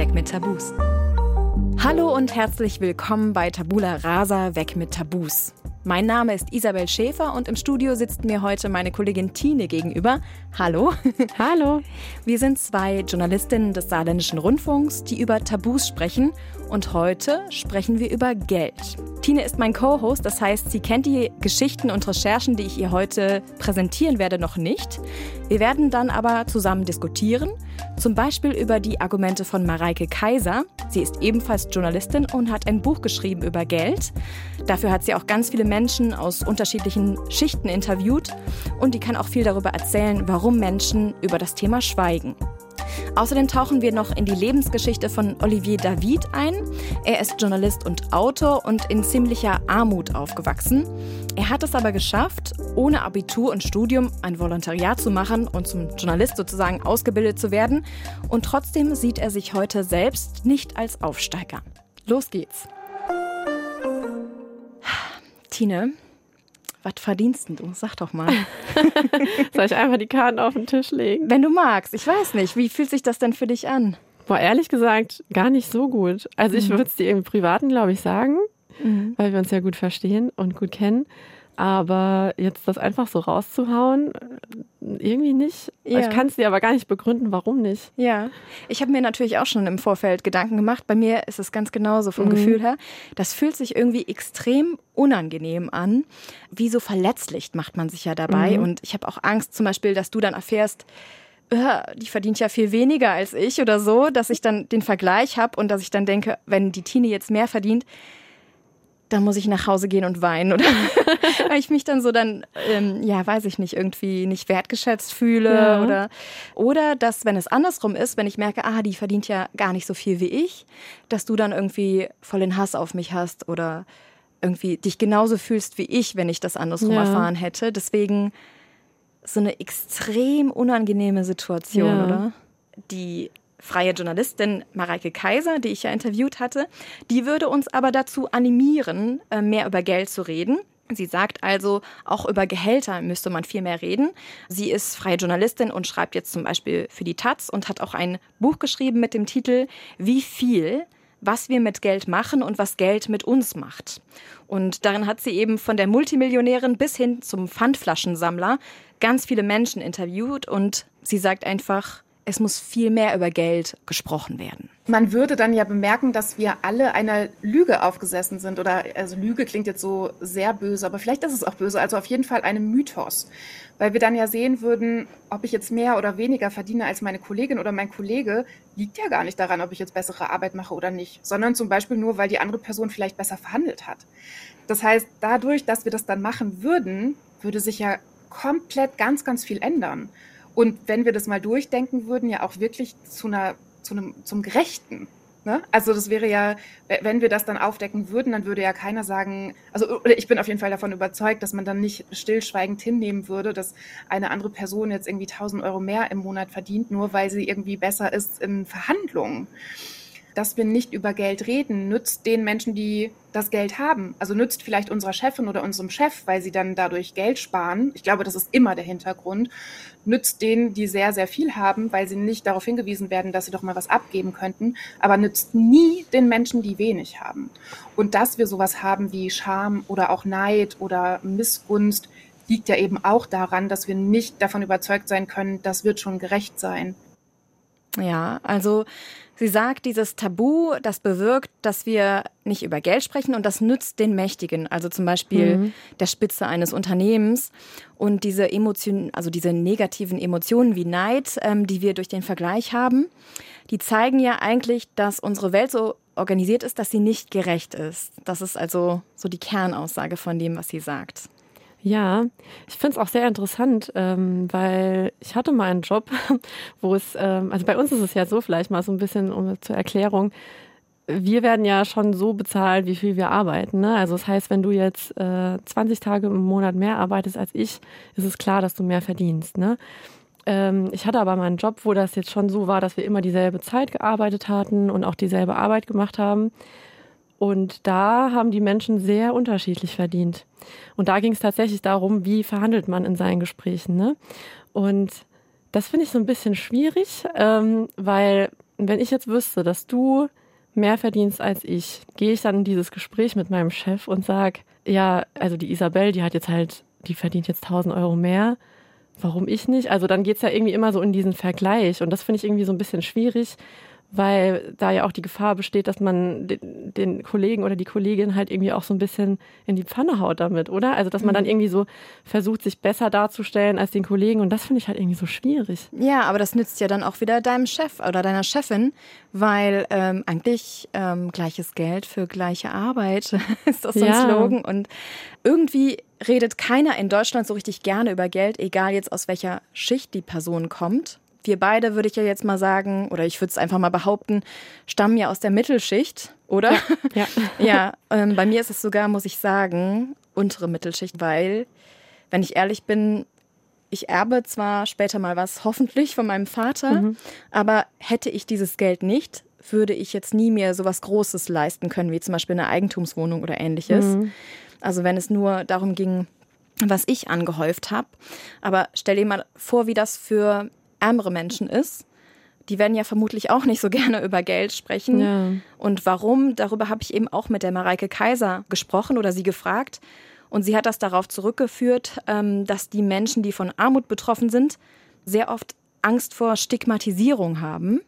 Weg mit Tabus. Hallo und herzlich willkommen bei Tabula Rasa Weg mit Tabus. Mein Name ist Isabel Schäfer und im Studio sitzt mir heute meine Kollegin Tine gegenüber. Hallo. Hallo. Wir sind zwei Journalistinnen des Saarländischen Rundfunks, die über Tabus sprechen. Und heute sprechen wir über Geld. Tine ist mein Co-Host, das heißt, sie kennt die Geschichten und Recherchen, die ich ihr heute präsentieren werde, noch nicht. Wir werden dann aber zusammen diskutieren, zum Beispiel über die Argumente von Mareike Kaiser. Sie ist ebenfalls Journalistin und hat ein Buch geschrieben über Geld. Dafür hat sie auch ganz viele Menschen aus unterschiedlichen Schichten interviewt und die kann auch viel darüber erzählen, warum Menschen über das Thema schweigen. Außerdem tauchen wir noch in die Lebensgeschichte von Olivier David ein. Er ist Journalist und Autor und in ziemlicher Armut aufgewachsen. Er hat es aber geschafft, ohne Abitur und Studium ein Volontariat zu machen und zum Journalist sozusagen ausgebildet zu werden. Und trotzdem sieht er sich heute selbst nicht als Aufsteiger. Los geht's. Tine, was verdienst du? Sag doch mal. Soll ich einfach die Karten auf den Tisch legen? Wenn du magst. Ich weiß nicht. Wie fühlt sich das denn für dich an? Boah, ehrlich gesagt, gar nicht so gut. Also ich mhm. würde es dir im Privaten, glaube ich, sagen, mhm. weil wir uns ja gut verstehen und gut kennen. Aber jetzt das einfach so rauszuhauen, irgendwie nicht. Ja. Ich kann es dir aber gar nicht begründen, warum nicht. Ja, ich habe mir natürlich auch schon im Vorfeld Gedanken gemacht. Bei mir ist es ganz genauso vom mhm. Gefühl her. Das fühlt sich irgendwie extrem unangenehm an. Wie so verletzlich macht man sich ja dabei. Mhm. Und ich habe auch Angst zum Beispiel, dass du dann erfährst, äh, die verdient ja viel weniger als ich oder so, dass ich dann den Vergleich habe und dass ich dann denke, wenn die Tine jetzt mehr verdient, da muss ich nach Hause gehen und weinen oder weil ich mich dann so dann ähm, ja weiß ich nicht irgendwie nicht wertgeschätzt fühle ja. oder oder dass wenn es andersrum ist wenn ich merke ah die verdient ja gar nicht so viel wie ich dass du dann irgendwie voll den Hass auf mich hast oder irgendwie dich genauso fühlst wie ich wenn ich das andersrum ja. erfahren hätte deswegen so eine extrem unangenehme Situation ja. oder die freie Journalistin Mareike Kaiser, die ich ja interviewt hatte, die würde uns aber dazu animieren, äh, mehr über Geld zu reden. Sie sagt also, auch über Gehälter müsste man viel mehr reden. Sie ist freie Journalistin und schreibt jetzt zum Beispiel für die Taz und hat auch ein Buch geschrieben mit dem Titel Wie viel? was wir mit Geld machen und was Geld mit uns macht. Und darin hat sie eben von der Multimillionärin bis hin zum Pfandflaschensammler ganz viele Menschen interviewt und sie sagt einfach, es muss viel mehr über Geld gesprochen werden. Man würde dann ja bemerken, dass wir alle einer Lüge aufgesessen sind. Oder also Lüge klingt jetzt so sehr böse, aber vielleicht ist es auch böse. Also auf jeden Fall einem Mythos. Weil wir dann ja sehen würden, ob ich jetzt mehr oder weniger verdiene als meine Kollegin oder mein Kollege, liegt ja gar nicht daran, ob ich jetzt bessere Arbeit mache oder nicht, sondern zum Beispiel nur, weil die andere Person vielleicht besser verhandelt hat. Das heißt, dadurch, dass wir das dann machen würden, würde sich ja komplett ganz, ganz viel ändern. Und wenn wir das mal durchdenken würden, ja auch wirklich zu einer, zu einem, zum Gerechten. Ne? Also das wäre ja, wenn wir das dann aufdecken würden, dann würde ja keiner sagen, also ich bin auf jeden Fall davon überzeugt, dass man dann nicht stillschweigend hinnehmen würde, dass eine andere Person jetzt irgendwie 1000 Euro mehr im Monat verdient, nur weil sie irgendwie besser ist in Verhandlungen dass wir nicht über Geld reden, nützt den Menschen, die das Geld haben. Also nützt vielleicht unserer Chefin oder unserem Chef, weil sie dann dadurch Geld sparen. Ich glaube, das ist immer der Hintergrund. Nützt denen, die sehr, sehr viel haben, weil sie nicht darauf hingewiesen werden, dass sie doch mal was abgeben könnten. Aber nützt nie den Menschen, die wenig haben. Und dass wir sowas haben wie Scham oder auch Neid oder Missgunst, liegt ja eben auch daran, dass wir nicht davon überzeugt sein können, das wird schon gerecht sein. Ja, also Sie sagt, dieses Tabu, das bewirkt, dass wir nicht über Geld sprechen und das nützt den Mächtigen, also zum Beispiel mhm. der Spitze eines Unternehmens. Und diese Emotionen, also diese negativen Emotionen wie Neid, ähm, die wir durch den Vergleich haben, die zeigen ja eigentlich, dass unsere Welt so organisiert ist, dass sie nicht gerecht ist. Das ist also so die Kernaussage von dem, was sie sagt. Ja, ich finde es auch sehr interessant, ähm, weil ich hatte mal einen Job, wo es, ähm, also bei uns ist es ja so, vielleicht mal so ein bisschen um, zur Erklärung, wir werden ja schon so bezahlt, wie viel wir arbeiten. Ne? Also das heißt, wenn du jetzt äh, 20 Tage im Monat mehr arbeitest als ich, ist es klar, dass du mehr verdienst. Ne? Ähm, ich hatte aber mal einen Job, wo das jetzt schon so war, dass wir immer dieselbe Zeit gearbeitet hatten und auch dieselbe Arbeit gemacht haben. Und da haben die Menschen sehr unterschiedlich verdient. Und da ging es tatsächlich darum, wie verhandelt man in seinen Gesprächen. Ne? Und das finde ich so ein bisschen schwierig, ähm, weil wenn ich jetzt wüsste, dass du mehr verdienst als ich, gehe ich dann in dieses Gespräch mit meinem Chef und sage, ja, also die Isabel, die hat jetzt halt, die verdient jetzt 1000 Euro mehr. Warum ich nicht? Also dann geht es ja irgendwie immer so in diesen Vergleich. Und das finde ich irgendwie so ein bisschen schwierig, weil da ja auch die Gefahr besteht, dass man den, den, Kollegen oder die Kollegin halt irgendwie auch so ein bisschen in die Pfanne haut damit, oder? Also dass man dann mhm. irgendwie so versucht, sich besser darzustellen als den Kollegen und das finde ich halt irgendwie so schwierig. Ja, aber das nützt ja dann auch wieder deinem Chef oder deiner Chefin, weil ähm, eigentlich ähm, gleiches Geld für gleiche Arbeit ist das so ein ja. Slogan und irgendwie redet keiner in Deutschland so richtig gerne über Geld, egal jetzt aus welcher Schicht die Person kommt wir beide, würde ich ja jetzt mal sagen, oder ich würde es einfach mal behaupten, stammen ja aus der Mittelschicht, oder? Ja, ja. ja ähm, bei mir ist es sogar, muss ich sagen, untere Mittelschicht, weil, wenn ich ehrlich bin, ich erbe zwar später mal was, hoffentlich von meinem Vater, mhm. aber hätte ich dieses Geld nicht, würde ich jetzt nie mehr so was Großes leisten können, wie zum Beispiel eine Eigentumswohnung oder ähnliches. Mhm. Also wenn es nur darum ging, was ich angehäuft habe. Aber stell dir mal vor, wie das für ärmere Menschen ist. Die werden ja vermutlich auch nicht so gerne über Geld sprechen. Ja. Und warum? Darüber habe ich eben auch mit der Mareike Kaiser gesprochen oder sie gefragt. Und sie hat das darauf zurückgeführt, ähm, dass die Menschen, die von Armut betroffen sind, sehr oft Angst vor Stigmatisierung haben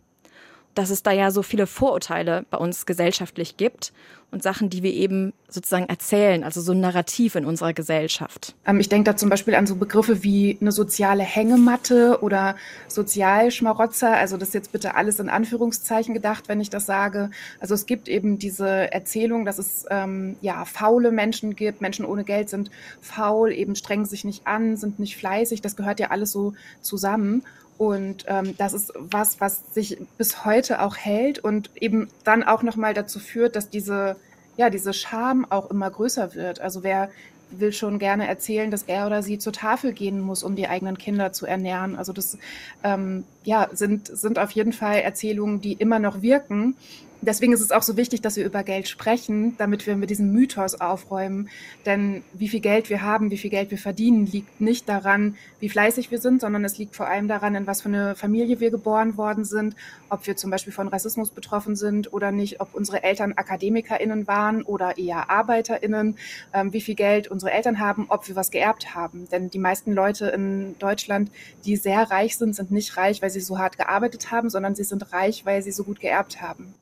dass es da ja so viele Vorurteile bei uns gesellschaftlich gibt und Sachen, die wir eben sozusagen erzählen, also so ein Narrativ in unserer Gesellschaft. Ähm, ich denke da zum Beispiel an so Begriffe wie eine soziale Hängematte oder Sozialschmarotzer. Also das ist jetzt bitte alles in Anführungszeichen gedacht, wenn ich das sage. Also es gibt eben diese Erzählung, dass es ähm, ja faule Menschen gibt. Menschen ohne Geld sind faul, eben strengen sich nicht an, sind nicht fleißig. Das gehört ja alles so zusammen. Und ähm, das ist was, was sich bis heute auch hält und eben dann auch nochmal dazu führt, dass diese, ja, diese Scham auch immer größer wird. Also wer will schon gerne erzählen, dass er oder sie zur Tafel gehen muss, um die eigenen Kinder zu ernähren. Also das ähm, ja, sind, sind auf jeden Fall Erzählungen, die immer noch wirken deswegen ist es auch so wichtig, dass wir über Geld sprechen, damit wir mit diesem Mythos aufräumen. Denn wie viel Geld wir haben, wie viel Geld wir verdienen, liegt nicht daran, wie fleißig wir sind, sondern es liegt vor allem daran, in was für eine Familie wir geboren worden sind, ob wir zum Beispiel von Rassismus betroffen sind oder nicht, ob unsere Eltern AkademikerInnen waren oder eher ArbeiterInnen, ähm, wie viel Geld unsere Eltern haben, ob wir was geerbt haben. Denn die meisten Leute in Deutschland, die sehr reich sind, sind nicht reich, weil sie so hart gearbeitet haben, sondern sie sind reich, weil sie so gut geerbt haben.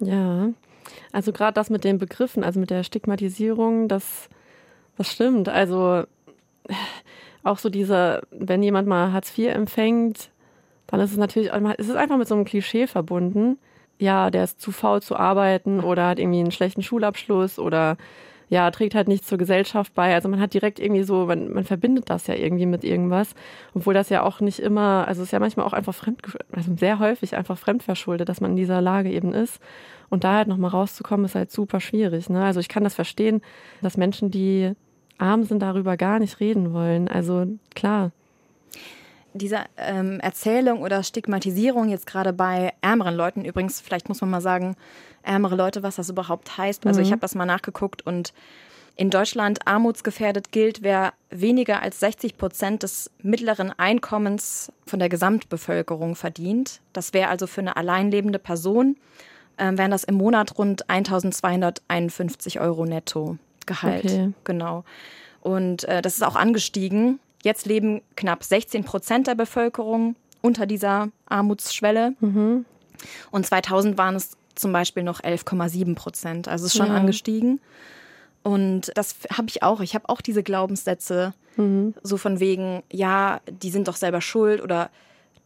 Ja, also gerade das mit den Begriffen, also mit der Stigmatisierung, das, das stimmt. Also auch so diese, wenn jemand mal Hartz IV empfängt, dann ist es natürlich, es ist einfach mit so einem Klischee verbunden. Ja, der ist zu faul zu arbeiten oder hat irgendwie einen schlechten Schulabschluss oder ja, trägt halt nichts zur Gesellschaft bei. Also man hat direkt irgendwie so, man, man verbindet das ja irgendwie mit irgendwas, obwohl das ja auch nicht immer, also es ist ja manchmal auch einfach fremd, also sehr häufig einfach fremdverschuldet, dass man in dieser Lage eben ist. Und da halt nochmal rauszukommen, ist halt super schwierig. Ne? Also ich kann das verstehen, dass Menschen, die arm sind, darüber gar nicht reden wollen. Also klar. Diese ähm, Erzählung oder Stigmatisierung jetzt gerade bei ärmeren Leuten, übrigens, vielleicht muss man mal sagen, ärmere Leute, was das überhaupt heißt. Also mhm. ich habe das mal nachgeguckt und in Deutschland armutsgefährdet gilt, wer weniger als 60 Prozent des mittleren Einkommens von der Gesamtbevölkerung verdient. Das wäre also für eine alleinlebende Person, äh, wären das im Monat rund 1251 Euro netto Gehalt. Okay. Genau. Und äh, das ist auch angestiegen. Jetzt leben knapp 16 Prozent der Bevölkerung unter dieser Armutsschwelle. Mhm. Und 2000 waren es zum Beispiel noch 11,7 Prozent. Also es ist schon ja. angestiegen. Und das habe ich auch. Ich habe auch diese Glaubenssätze, mhm. so von wegen, ja, die sind doch selber schuld oder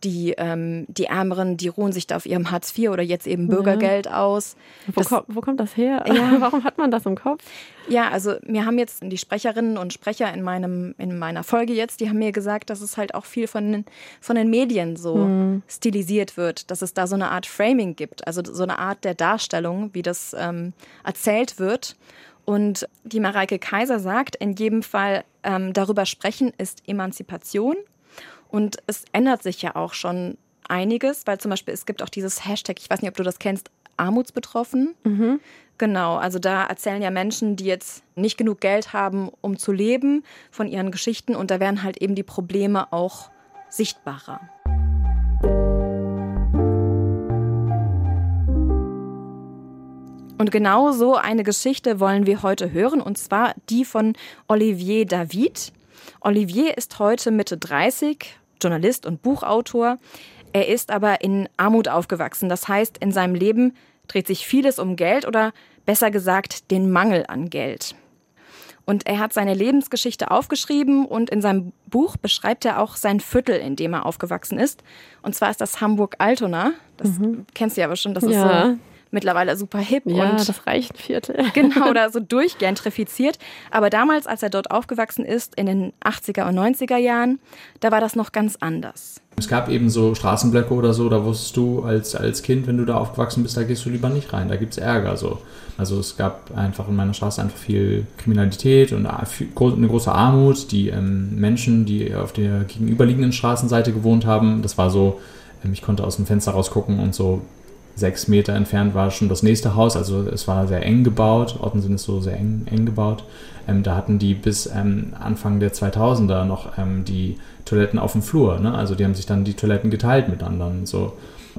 die, ähm, die Ärmeren, die ruhen sich da auf ihrem Hartz IV oder jetzt eben Bürgergeld ja. aus. Wo, das, kommt, wo kommt das her? Ja. Warum hat man das im Kopf? Ja, also mir haben jetzt die Sprecherinnen und Sprecher in, meinem, in meiner Folge jetzt, die haben mir gesagt, dass es halt auch viel von, von den Medien so mhm. stilisiert wird, dass es da so eine Art Framing gibt, also so eine Art der Darstellung, wie das ähm, erzählt wird. Und die Mareike Kaiser sagt, in jedem Fall ähm, darüber sprechen ist Emanzipation und es ändert sich ja auch schon einiges, weil zum Beispiel es gibt auch dieses Hashtag, ich weiß nicht, ob du das kennst, Armutsbetroffen. Mhm. Genau, also da erzählen ja Menschen, die jetzt nicht genug Geld haben, um zu leben, von ihren Geschichten und da werden halt eben die Probleme auch sichtbarer. Und genau so eine Geschichte wollen wir heute hören, und zwar die von Olivier David. Olivier ist heute Mitte 30, Journalist und Buchautor. Er ist aber in Armut aufgewachsen. Das heißt, in seinem Leben dreht sich vieles um Geld oder besser gesagt den Mangel an Geld. Und er hat seine Lebensgeschichte aufgeschrieben und in seinem Buch beschreibt er auch sein Viertel, in dem er aufgewachsen ist. Und zwar ist das Hamburg-Altona. Das mhm. kennst du ja bestimmt. Das ja. ist so mittlerweile super hip. Ja, und das Reichenviertel. Genau, oder so durchgentrifiziert. Aber damals, als er dort aufgewachsen ist, in den 80er und 90er Jahren, da war das noch ganz anders. Es gab eben so Straßenblöcke oder so, da wusstest du als, als Kind, wenn du da aufgewachsen bist, da gehst du lieber nicht rein, da gibt es Ärger. So. Also es gab einfach in meiner Straße einfach viel Kriminalität und eine große Armut. Die ähm, Menschen, die auf der gegenüberliegenden Straßenseite gewohnt haben, das war so, ähm, ich konnte aus dem Fenster rausgucken und so sechs Meter entfernt war schon das nächste Haus. Also es war sehr eng gebaut. Ottensen ist so sehr eng, eng gebaut. Ähm, da hatten die bis ähm, Anfang der 2000er noch ähm, die Toiletten auf dem Flur. Ne? Also die haben sich dann die Toiletten geteilt mit anderen. So.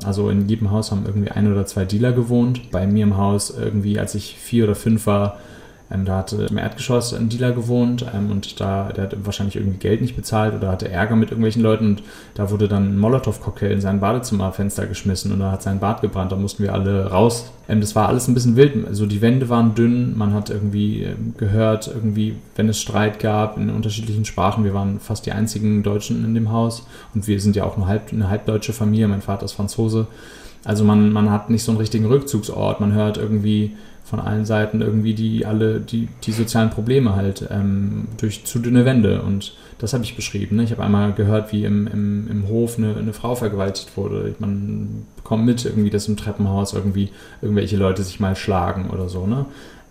Also in jedem Haus haben irgendwie ein oder zwei Dealer gewohnt. Bei mir im Haus irgendwie, als ich vier oder fünf war, ähm, da hatte im Erdgeschoss ein Dealer gewohnt ähm, und da, der hat wahrscheinlich irgendwie Geld nicht bezahlt oder hatte Ärger mit irgendwelchen Leuten und da wurde dann ein Molotow-Cocktail in sein Badezimmerfenster geschmissen und da hat sein Bad gebrannt, da mussten wir alle raus. Ähm, das war alles ein bisschen wild, also die Wände waren dünn, man hat irgendwie ähm, gehört, irgendwie, wenn es Streit gab in unterschiedlichen Sprachen, wir waren fast die einzigen Deutschen in dem Haus und wir sind ja auch eine, halb, eine halbdeutsche Familie, mein Vater ist Franzose. Also man, man hat nicht so einen richtigen Rückzugsort, man hört irgendwie von allen Seiten irgendwie die alle die, die sozialen Probleme halt ähm, durch zu dünne Wände und das habe ich beschrieben. Ne? Ich habe einmal gehört, wie im, im, im Hof eine, eine Frau vergewaltigt wurde. Man bekommt mit irgendwie, dass im Treppenhaus irgendwie irgendwelche Leute sich mal schlagen oder so. Ne?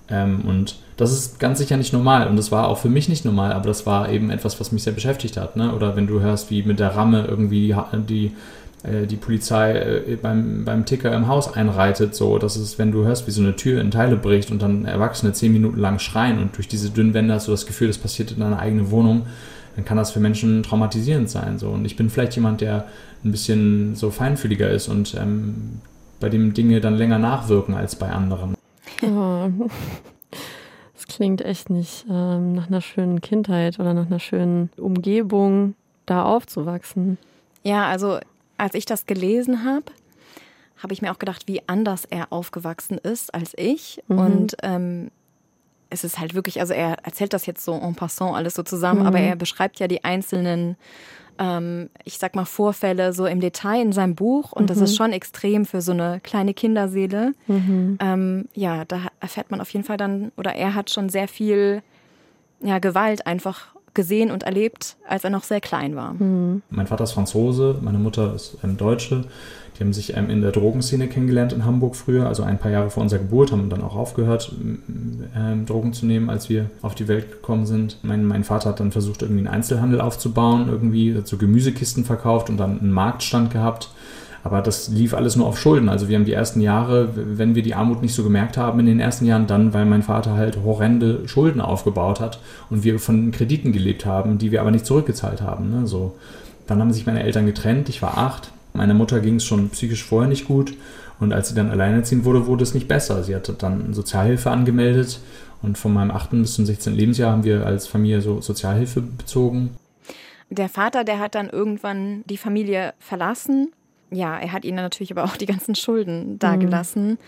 Ähm, und das ist ganz sicher nicht normal und das war auch für mich nicht normal, aber das war eben etwas, was mich sehr beschäftigt hat. Ne? Oder wenn du hörst, wie mit der Ramme irgendwie die, die die Polizei äh, beim, beim Ticker im Haus einreitet, so dass es, wenn du hörst, wie so eine Tür in Teile bricht und dann Erwachsene zehn Minuten lang schreien und durch diese dünnen Wände hast du das Gefühl, das passiert in deiner eigenen Wohnung, dann kann das für Menschen traumatisierend sein. So. Und ich bin vielleicht jemand, der ein bisschen so feinfühliger ist und ähm, bei dem Dinge dann länger nachwirken als bei anderen. Oh. Das klingt echt nicht ähm, nach einer schönen Kindheit oder nach einer schönen Umgebung, da aufzuwachsen. Ja, also als ich das gelesen habe, habe ich mir auch gedacht, wie anders er aufgewachsen ist als ich. Mhm. Und ähm, es ist halt wirklich, also er erzählt das jetzt so en passant alles so zusammen, mhm. aber er beschreibt ja die einzelnen, ähm, ich sag mal, Vorfälle so im Detail in seinem Buch. Und mhm. das ist mhm. schon extrem für so eine kleine Kinderseele. Mhm. Ähm, ja, da erfährt man auf jeden Fall dann, oder er hat schon sehr viel ja, Gewalt einfach gesehen und erlebt, als er noch sehr klein war. Mhm. Mein Vater ist Franzose, meine Mutter ist ähm, Deutsche. Die haben sich ähm, in der Drogenszene kennengelernt in Hamburg früher, also ein paar Jahre vor unserer Geburt, haben dann auch aufgehört, ähm, Drogen zu nehmen, als wir auf die Welt gekommen sind. Mein, mein Vater hat dann versucht, irgendwie einen Einzelhandel aufzubauen, irgendwie so Gemüsekisten verkauft und dann einen Marktstand gehabt aber das lief alles nur auf Schulden. Also wir haben die ersten Jahre, wenn wir die Armut nicht so gemerkt haben in den ersten Jahren, dann, weil mein Vater halt horrende Schulden aufgebaut hat und wir von Krediten gelebt haben, die wir aber nicht zurückgezahlt haben. Ne? So. Dann haben sich meine Eltern getrennt, ich war acht. Meiner Mutter ging es schon psychisch vorher nicht gut. Und als sie dann alleinerziehend wurde, wurde es nicht besser. Sie hatte dann Sozialhilfe angemeldet und von meinem 8. bis zum 16. Lebensjahr haben wir als Familie so Sozialhilfe bezogen. Der Vater, der hat dann irgendwann die Familie verlassen ja, er hat ihnen natürlich aber auch die ganzen Schulden dagelassen. Mhm.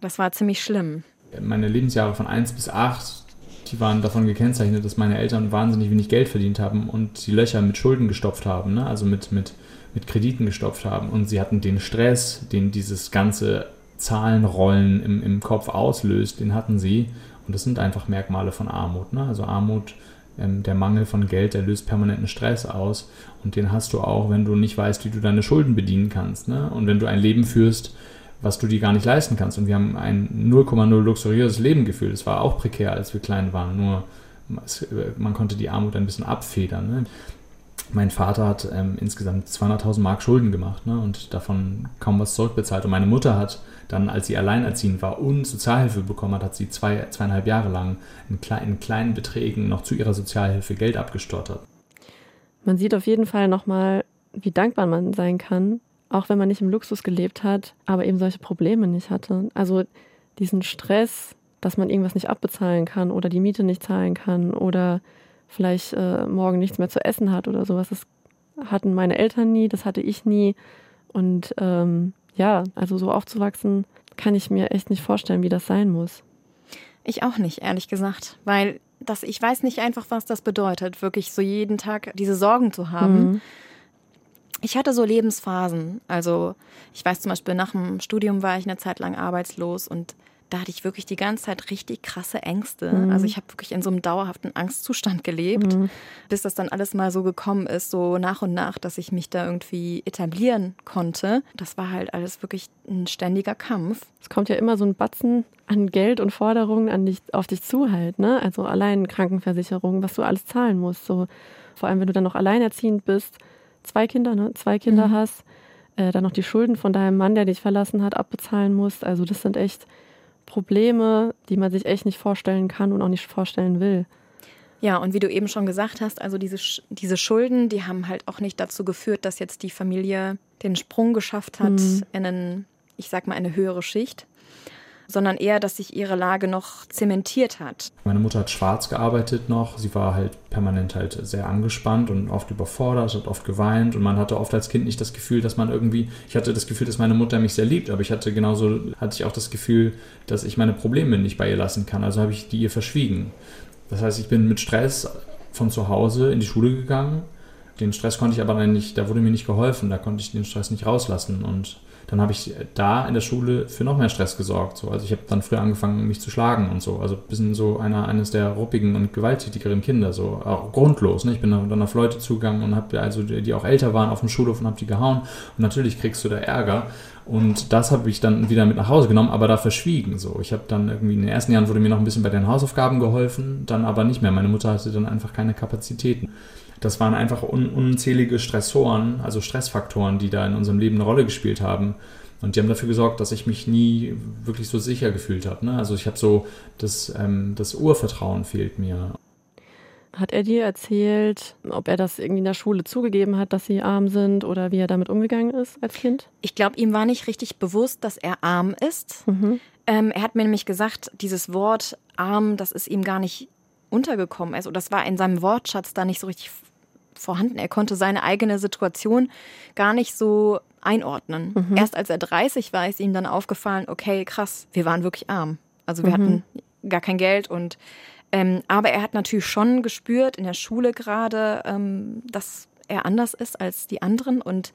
Das war ziemlich schlimm. Meine Lebensjahre von 1 bis 8, die waren davon gekennzeichnet, dass meine Eltern wahnsinnig wenig Geld verdient haben und die Löcher mit Schulden gestopft haben, ne? also mit, mit, mit Krediten gestopft haben. Und sie hatten den Stress, den dieses ganze Zahlenrollen im, im Kopf auslöst, den hatten sie. Und das sind einfach Merkmale von Armut. Ne? Also Armut ähm, der Mangel von Geld, der löst permanenten Stress aus. Und den hast du auch, wenn du nicht weißt, wie du deine Schulden bedienen kannst. Ne? Und wenn du ein Leben führst, was du dir gar nicht leisten kannst. Und wir haben ein 0,0 luxuriöses Leben gefühlt. Es war auch prekär, als wir klein waren. Nur es, man konnte die Armut ein bisschen abfedern. Ne? Mein Vater hat ähm, insgesamt 200.000 Mark Schulden gemacht ne? und davon kaum was zurückbezahlt. Und meine Mutter hat dann, als sie alleinerziehend war und Sozialhilfe bekommen hat, hat sie zwei, zweieinhalb Jahre lang in, klein, in kleinen Beträgen noch zu ihrer Sozialhilfe Geld abgestottert. Man sieht auf jeden Fall nochmal, wie dankbar man sein kann, auch wenn man nicht im Luxus gelebt hat, aber eben solche Probleme nicht hatte. Also diesen Stress, dass man irgendwas nicht abbezahlen kann oder die Miete nicht zahlen kann oder vielleicht äh, morgen nichts mehr zu essen hat oder sowas. Das hatten meine Eltern nie, das hatte ich nie. Und ähm, ja, also so aufzuwachsen, kann ich mir echt nicht vorstellen, wie das sein muss. Ich auch nicht, ehrlich gesagt, weil das, ich weiß nicht einfach, was das bedeutet, wirklich so jeden Tag diese Sorgen zu haben. Mhm. Ich hatte so Lebensphasen. Also ich weiß zum Beispiel, nach dem Studium war ich eine Zeit lang arbeitslos und da hatte ich wirklich die ganze Zeit richtig krasse Ängste. Mhm. Also ich habe wirklich in so einem dauerhaften Angstzustand gelebt, mhm. bis das dann alles mal so gekommen ist, so nach und nach, dass ich mich da irgendwie etablieren konnte. Das war halt alles wirklich ein ständiger Kampf. Es kommt ja immer so ein Batzen an Geld und Forderungen an dich, auf dich zu halt, ne? Also allein Krankenversicherung, was du alles zahlen musst. So, vor allem, wenn du dann noch alleinerziehend bist, zwei Kinder, ne? Zwei Kinder mhm. hast, äh, dann noch die Schulden von deinem Mann, der dich verlassen hat, abbezahlen musst. Also das sind echt Probleme, die man sich echt nicht vorstellen kann und auch nicht vorstellen will. Ja, und wie du eben schon gesagt hast, also diese, diese Schulden, die haben halt auch nicht dazu geführt, dass jetzt die Familie den Sprung geschafft hat mhm. in einen, ich sag mal, eine höhere Schicht sondern eher, dass sich ihre Lage noch zementiert hat. Meine Mutter hat schwarz gearbeitet noch. Sie war halt permanent halt sehr angespannt und oft überfordert, hat oft geweint und man hatte oft als Kind nicht das Gefühl, dass man irgendwie, ich hatte das Gefühl, dass meine Mutter mich sehr liebt, aber ich hatte genauso, hatte ich auch das Gefühl, dass ich meine Probleme nicht bei ihr lassen kann. Also habe ich die ihr verschwiegen. Das heißt, ich bin mit Stress von zu Hause in die Schule gegangen. Den Stress konnte ich aber dann nicht, da wurde mir nicht geholfen, da konnte ich den Stress nicht rauslassen und dann habe ich da in der Schule für noch mehr Stress gesorgt. So. Also ich habe dann früher angefangen, mich zu schlagen und so. Also ein bisschen so einer, eines der ruppigen und gewalttätigeren Kinder, so auch grundlos. Ne? Ich bin dann auf Leute zugegangen und habe also die, die auch älter waren auf dem Schulhof und habe die gehauen. Und natürlich kriegst du da Ärger. Und das habe ich dann wieder mit nach Hause genommen, aber da verschwiegen. So, ich habe dann irgendwie in den ersten Jahren wurde mir noch ein bisschen bei den Hausaufgaben geholfen, dann aber nicht mehr. Meine Mutter hatte dann einfach keine Kapazitäten. Das waren einfach un unzählige Stressoren, also Stressfaktoren, die da in unserem Leben eine Rolle gespielt haben. Und die haben dafür gesorgt, dass ich mich nie wirklich so sicher gefühlt habe. Ne? Also ich habe so, das, ähm, das Urvertrauen fehlt mir. Hat er dir erzählt, ob er das irgendwie in der Schule zugegeben hat, dass sie arm sind oder wie er damit umgegangen ist als Kind? Ich glaube, ihm war nicht richtig bewusst, dass er arm ist. Mhm. Ähm, er hat mir nämlich gesagt, dieses Wort arm, das ist ihm gar nicht untergekommen. Also das war in seinem Wortschatz da nicht so richtig vorhanden. Er konnte seine eigene Situation gar nicht so einordnen. Mhm. Erst als er 30 war, ist ihm dann aufgefallen, okay, krass, wir waren wirklich arm. Also wir mhm. hatten gar kein Geld und ähm, aber er hat natürlich schon gespürt in der Schule gerade, ähm, dass er anders ist als die anderen und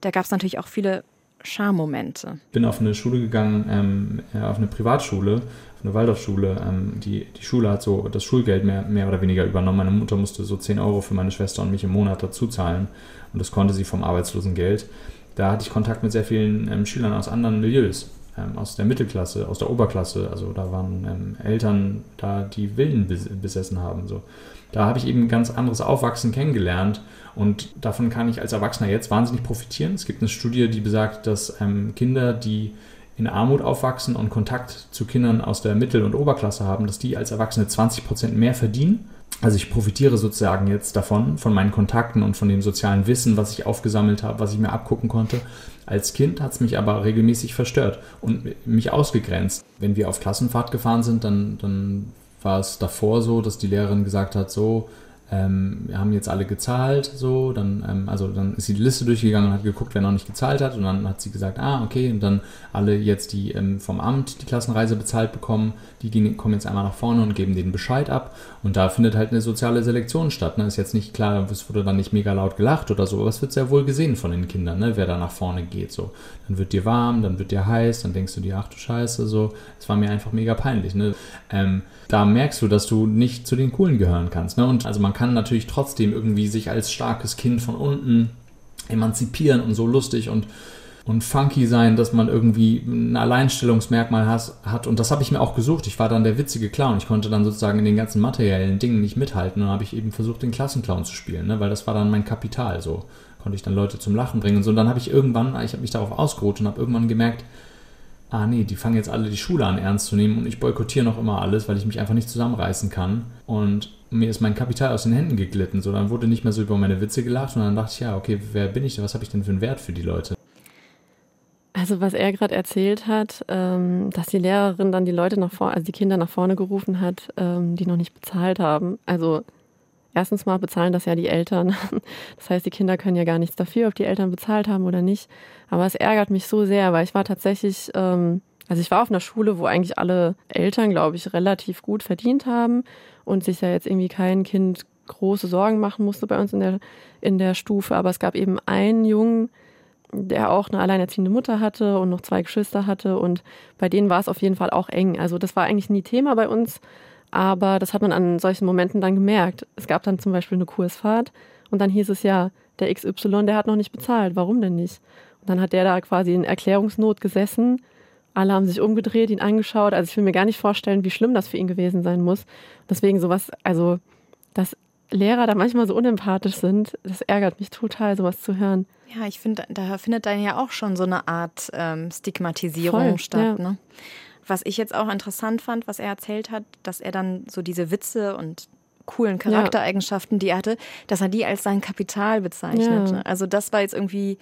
da gab es natürlich auch viele Schammomente. Ich bin auf eine Schule gegangen, ähm, auf eine Privatschule eine Waldorfschule. Ähm, die, die Schule hat so das Schulgeld mehr, mehr oder weniger übernommen. Meine Mutter musste so 10 Euro für meine Schwester und mich im Monat dazu zahlen. Und das konnte sie vom Arbeitslosengeld. Da hatte ich Kontakt mit sehr vielen ähm, Schülern aus anderen Milieus. Ähm, aus der Mittelklasse, aus der Oberklasse. Also da waren ähm, Eltern da, die Villen besessen haben. So. Da habe ich eben ganz anderes Aufwachsen kennengelernt und davon kann ich als Erwachsener jetzt wahnsinnig profitieren. Es gibt eine Studie, die besagt, dass ähm, Kinder, die in Armut aufwachsen und Kontakt zu Kindern aus der Mittel- und Oberklasse haben, dass die als Erwachsene 20 Prozent mehr verdienen. Also ich profitiere sozusagen jetzt davon, von meinen Kontakten und von dem sozialen Wissen, was ich aufgesammelt habe, was ich mir abgucken konnte. Als Kind hat es mich aber regelmäßig verstört und mich ausgegrenzt. Wenn wir auf Klassenfahrt gefahren sind, dann, dann war es davor so, dass die Lehrerin gesagt hat, so, ähm, wir haben jetzt alle gezahlt, so, dann, ähm, also dann ist sie die Liste durchgegangen und hat geguckt, wer noch nicht gezahlt hat. Und dann hat sie gesagt, ah, okay, und dann alle jetzt, die ähm, vom Amt die Klassenreise bezahlt bekommen, die gehen, kommen jetzt einmal nach vorne und geben den Bescheid ab. Und da findet halt eine soziale Selektion statt, ne, ist jetzt nicht klar, es wurde dann nicht mega laut gelacht oder so, aber es wird sehr wohl gesehen von den Kindern, ne, wer da nach vorne geht, so, dann wird dir warm, dann wird dir heiß, dann denkst du dir, ach du Scheiße, so, es war mir einfach mega peinlich, ne, ähm, da merkst du, dass du nicht zu den Coolen gehören kannst, ne, und also man kann natürlich trotzdem irgendwie sich als starkes Kind von unten emanzipieren und so lustig und, und funky sein, dass man irgendwie ein Alleinstellungsmerkmal has, hat. Und das habe ich mir auch gesucht. Ich war dann der witzige Clown. Ich konnte dann sozusagen in den ganzen materiellen Dingen nicht mithalten. Und habe ich eben versucht, den Klassenclown zu spielen, ne? weil das war dann mein Kapital. So konnte ich dann Leute zum Lachen bringen. Und so und dann habe ich irgendwann, ich habe mich darauf ausgeruht und habe irgendwann gemerkt, ah nee, die fangen jetzt alle die Schule an ernst zu nehmen und ich boykottiere noch immer alles, weil ich mich einfach nicht zusammenreißen kann. Und mir ist mein Kapital aus den Händen geglitten. So, dann wurde nicht mehr so über meine Witze gelacht und dann dachte ich, ja, okay, wer bin ich denn? Was habe ich denn für einen Wert für die Leute? Also was er gerade erzählt hat, ähm, dass die Lehrerin dann die Leute nach vorne, also die Kinder nach vorne gerufen hat, ähm, die noch nicht bezahlt haben. Also erstens mal bezahlen das ja die Eltern. Das heißt, die Kinder können ja gar nichts dafür, ob die Eltern bezahlt haben oder nicht. Aber es ärgert mich so sehr, weil ich war tatsächlich, ähm, also ich war auf einer Schule, wo eigentlich alle Eltern, glaube ich, relativ gut verdient haben und sich ja jetzt irgendwie kein Kind große Sorgen machen musste bei uns in der, in der Stufe. Aber es gab eben einen Jungen, der auch eine alleinerziehende Mutter hatte und noch zwei Geschwister hatte. Und bei denen war es auf jeden Fall auch eng. Also das war eigentlich nie Thema bei uns, aber das hat man an solchen Momenten dann gemerkt. Es gab dann zum Beispiel eine Kursfahrt und dann hieß es ja, der XY, der hat noch nicht bezahlt. Warum denn nicht? Und dann hat der da quasi in Erklärungsnot gesessen. Alle haben sich umgedreht, ihn angeschaut. Also ich will mir gar nicht vorstellen, wie schlimm das für ihn gewesen sein muss. Deswegen sowas, also dass Lehrer da manchmal so unempathisch sind, das ärgert mich total, sowas zu hören. Ja, ich finde, da findet dann ja auch schon so eine Art ähm, Stigmatisierung Voll, statt. Ja. Ne? Was ich jetzt auch interessant fand, was er erzählt hat, dass er dann so diese Witze und coolen Charaktereigenschaften, die er hatte, dass er die als sein Kapital bezeichnet. Ja. Also das war jetzt irgendwie,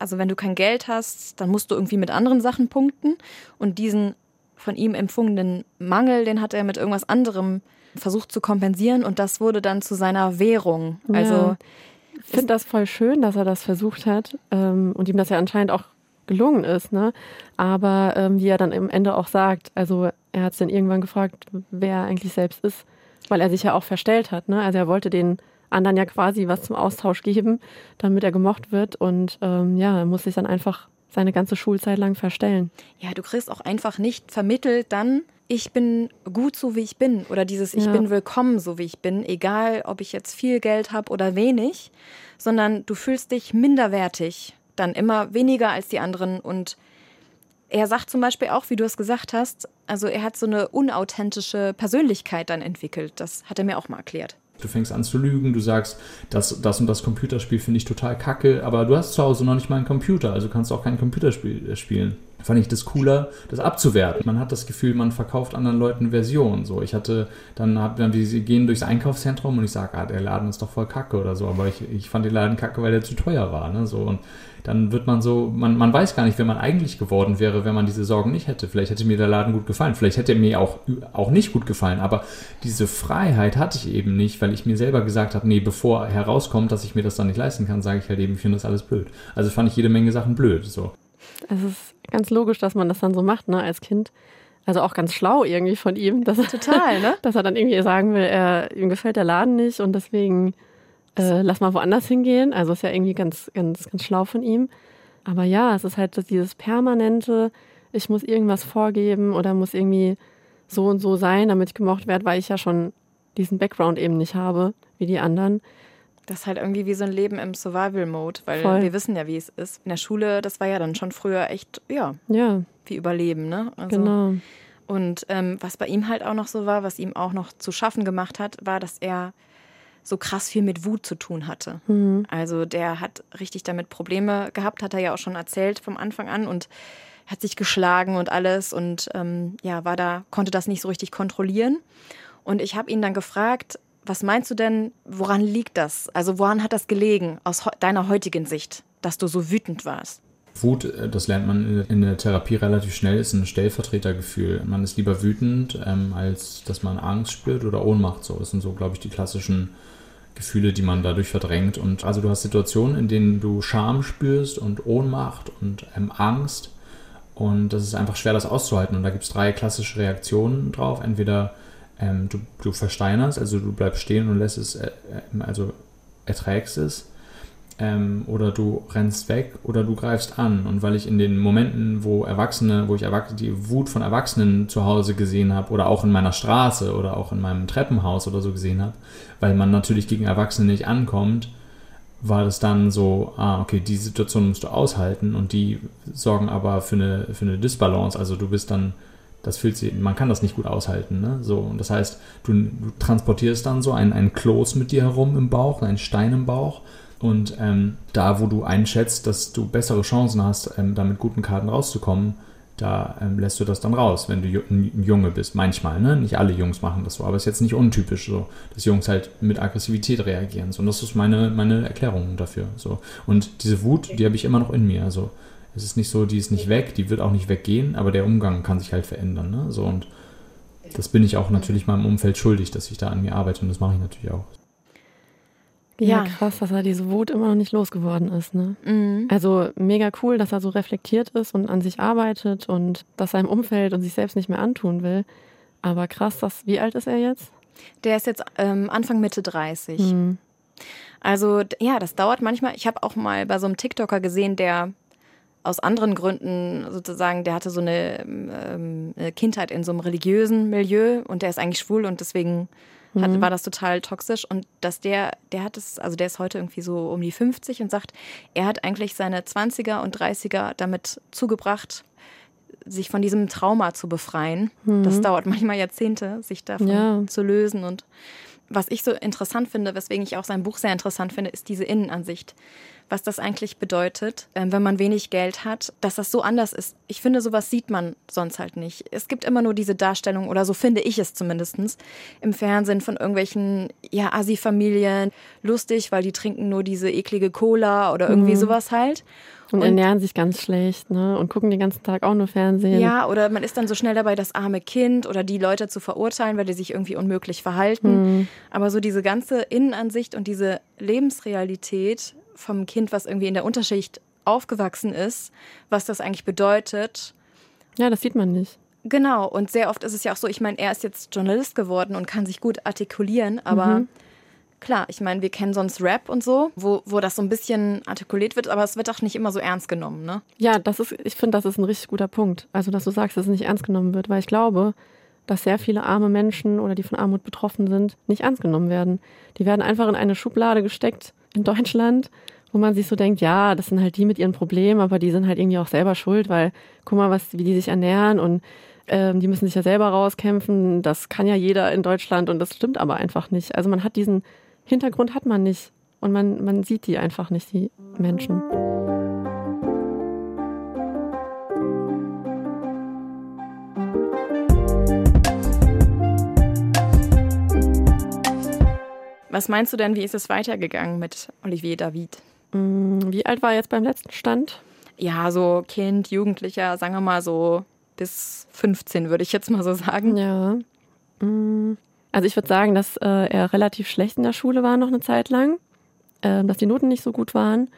also wenn du kein Geld hast, dann musst du irgendwie mit anderen Sachen punkten und diesen von ihm empfundenen Mangel, den hat er mit irgendwas anderem versucht zu kompensieren und das wurde dann zu seiner Währung. Also ja. ich finde das voll schön, dass er das versucht hat ähm, und ihm das ja anscheinend auch gelungen ist, ne? Aber ähm, wie er dann am Ende auch sagt, also er hat es dann irgendwann gefragt, wer er eigentlich selbst ist, weil er sich ja auch verstellt hat, ne? Also er wollte den anderen ja quasi was zum Austausch geben, damit er gemocht wird und ähm, ja, er muss sich dann einfach seine ganze Schulzeit lang verstellen. Ja, du kriegst auch einfach nicht vermittelt dann, ich bin gut so wie ich bin oder dieses ich ja. bin willkommen so wie ich bin, egal ob ich jetzt viel Geld habe oder wenig, sondern du fühlst dich minderwertig, dann immer weniger als die anderen und er sagt zum Beispiel auch, wie du es gesagt hast, also er hat so eine unauthentische Persönlichkeit dann entwickelt. Das hat er mir auch mal erklärt. Du fängst an zu lügen, du sagst, das, das und das Computerspiel finde ich total kacke, aber du hast zu Hause noch nicht mal einen Computer, also kannst du auch kein Computerspiel äh, spielen. Fand ich das cooler, das abzuwerten. Man hat das Gefühl, man verkauft anderen Leuten Versionen. So, ich hatte, dann hab, dann die gehen durchs Einkaufszentrum und ich sage, ah, der Laden ist doch voll kacke oder so, aber ich, ich fand den Laden kacke, weil der zu teuer war. Ne? So, und dann wird man so, man, man weiß gar nicht, wer man eigentlich geworden wäre, wenn man diese Sorgen nicht hätte. Vielleicht hätte mir der Laden gut gefallen, vielleicht hätte er mir auch, auch nicht gut gefallen, aber diese Freiheit hatte ich eben nicht, weil ich mir selber gesagt habe, nee, bevor herauskommt, dass ich mir das dann nicht leisten kann, sage ich halt eben, ich finde das alles blöd. Also fand ich jede Menge Sachen blöd. So. Es ist ganz logisch, dass man das dann so macht, ne, als Kind. Also auch ganz schlau irgendwie von ihm. Dass Total, ne? Dass er dann irgendwie sagen will, er, ihm gefällt der Laden nicht und deswegen äh, lass mal woanders hingehen. Also ist ja irgendwie ganz, ganz, ganz schlau von ihm. Aber ja, es ist halt dieses permanente, ich muss irgendwas vorgeben oder muss irgendwie so und so sein, damit ich gemocht werde, weil ich ja schon diesen Background eben nicht habe, wie die anderen. Das ist halt irgendwie wie so ein Leben im Survival-Mode, weil Voll. wir wissen ja, wie es ist. In der Schule, das war ja dann schon früher echt, ja, ja. wie Überleben, ne? Also, genau. Und ähm, was bei ihm halt auch noch so war, was ihm auch noch zu schaffen gemacht hat, war, dass er so krass viel mit Wut zu tun hatte. Mhm. Also der hat richtig damit Probleme gehabt, hat er ja auch schon erzählt vom Anfang an und hat sich geschlagen und alles und ähm, ja, war da, konnte das nicht so richtig kontrollieren. Und ich habe ihn dann gefragt, was meinst du denn, woran liegt das? Also woran hat das gelegen aus deiner heutigen Sicht, dass du so wütend warst? Wut, äh, das lernt man in der Therapie relativ schnell, ist ein Stellvertretergefühl. Man ist lieber wütend, ähm, als dass man Angst spürt oder Ohnmacht. So, das sind so, glaube ich, die klassischen Gefühle, die man dadurch verdrängt. Und also du hast Situationen, in denen du Scham spürst und Ohnmacht und ähm, Angst. Und das ist einfach schwer, das auszuhalten. Und da gibt es drei klassische Reaktionen drauf. Entweder ähm, du, du versteinerst, also du bleibst stehen und lässt es, äh, äh also erträgst es ähm, oder du rennst weg oder du greifst an. Und weil ich in den Momenten, wo Erwachsene, wo ich Erwachsene, die Wut von Erwachsenen zu Hause gesehen habe oder auch in meiner Straße oder auch in meinem Treppenhaus oder so gesehen habe, weil man natürlich gegen Erwachsene nicht ankommt, war das dann so, ah, okay, die Situation musst du aushalten und die sorgen aber für eine, für eine Disbalance. Also du bist dann, das fühlt sich, man kann das nicht gut aushalten, ne? So, und das heißt, du, du transportierst dann so ein, ein Kloß mit dir herum im Bauch, ein Stein im Bauch und ähm, da, wo du einschätzt, dass du bessere Chancen hast, ähm, da mit guten Karten rauszukommen, da ähm, lässt du das dann raus, wenn du ein Junge bist. Manchmal, ne? Nicht alle Jungs machen das so, aber es ist jetzt nicht untypisch so, dass Jungs halt mit Aggressivität reagieren. So. Und das ist meine, meine Erklärung dafür. So. Und diese Wut, die habe ich immer noch in mir. Also es ist nicht so, die ist nicht weg, die wird auch nicht weggehen, aber der Umgang kann sich halt verändern. Ne? So und das bin ich auch natürlich meinem Umfeld schuldig, dass ich da an mir arbeite und das mache ich natürlich auch. Ja, ja, krass, dass er diese Wut immer noch nicht losgeworden ist. Ne? Mhm. Also mega cool, dass er so reflektiert ist und an sich arbeitet und das seinem Umfeld und sich selbst nicht mehr antun will. Aber krass, dass, wie alt ist er jetzt? Der ist jetzt ähm, Anfang Mitte 30. Mhm. Also ja, das dauert manchmal. Ich habe auch mal bei so einem TikToker gesehen, der aus anderen Gründen sozusagen, der hatte so eine ähm, Kindheit in so einem religiösen Milieu und der ist eigentlich schwul und deswegen hat, mhm. war das total toxisch. Und dass der, der hat es, also der ist heute irgendwie so um die 50 und sagt, er hat eigentlich seine 20er und 30er damit zugebracht, sich von diesem Trauma zu befreien. Mhm. Das dauert manchmal Jahrzehnte, sich davon ja. zu lösen. Und was ich so interessant finde, weswegen ich auch sein Buch sehr interessant finde, ist diese Innenansicht was das eigentlich bedeutet, ähm, wenn man wenig Geld hat, dass das so anders ist. Ich finde, sowas sieht man sonst halt nicht. Es gibt immer nur diese Darstellung, oder so finde ich es zumindest, im Fernsehen von irgendwelchen, ja, Assi-Familien, lustig, weil die trinken nur diese eklige Cola oder irgendwie mhm. sowas halt. Und, und, ernähren sich ganz schlecht, ne? Und gucken den ganzen Tag auch nur Fernsehen. Ja, oder man ist dann so schnell dabei, das arme Kind oder die Leute zu verurteilen, weil die sich irgendwie unmöglich verhalten. Mhm. Aber so diese ganze Innenansicht und diese Lebensrealität vom Kind, was irgendwie in der Unterschicht aufgewachsen ist, was das eigentlich bedeutet. Ja, das sieht man nicht. Genau, und sehr oft ist es ja auch so, ich meine, er ist jetzt Journalist geworden und kann sich gut artikulieren, aber mhm. Klar, ich meine, wir kennen sonst Rap und so, wo, wo das so ein bisschen artikuliert wird, aber es wird auch nicht immer so ernst genommen, ne? Ja, das ist, ich finde, das ist ein richtig guter Punkt. Also, dass du sagst, dass es nicht ernst genommen wird, weil ich glaube, dass sehr viele arme Menschen oder die von Armut betroffen sind, nicht ernst genommen werden. Die werden einfach in eine Schublade gesteckt in Deutschland, wo man sich so denkt, ja, das sind halt die mit ihren Problemen, aber die sind halt irgendwie auch selber schuld, weil guck mal, was, wie die sich ernähren und ähm, die müssen sich ja selber rauskämpfen. Das kann ja jeder in Deutschland und das stimmt aber einfach nicht. Also man hat diesen Hintergrund hat man nicht und man, man sieht die einfach nicht, die Menschen. Was meinst du denn, wie ist es weitergegangen mit Olivier David? Mm, wie alt war er jetzt beim letzten Stand? Ja, so Kind, Jugendlicher, sagen wir mal so bis 15, würde ich jetzt mal so sagen. Ja. Also ich würde sagen, dass äh, er relativ schlecht in der Schule war noch eine Zeit lang, äh, dass die Noten nicht so gut waren,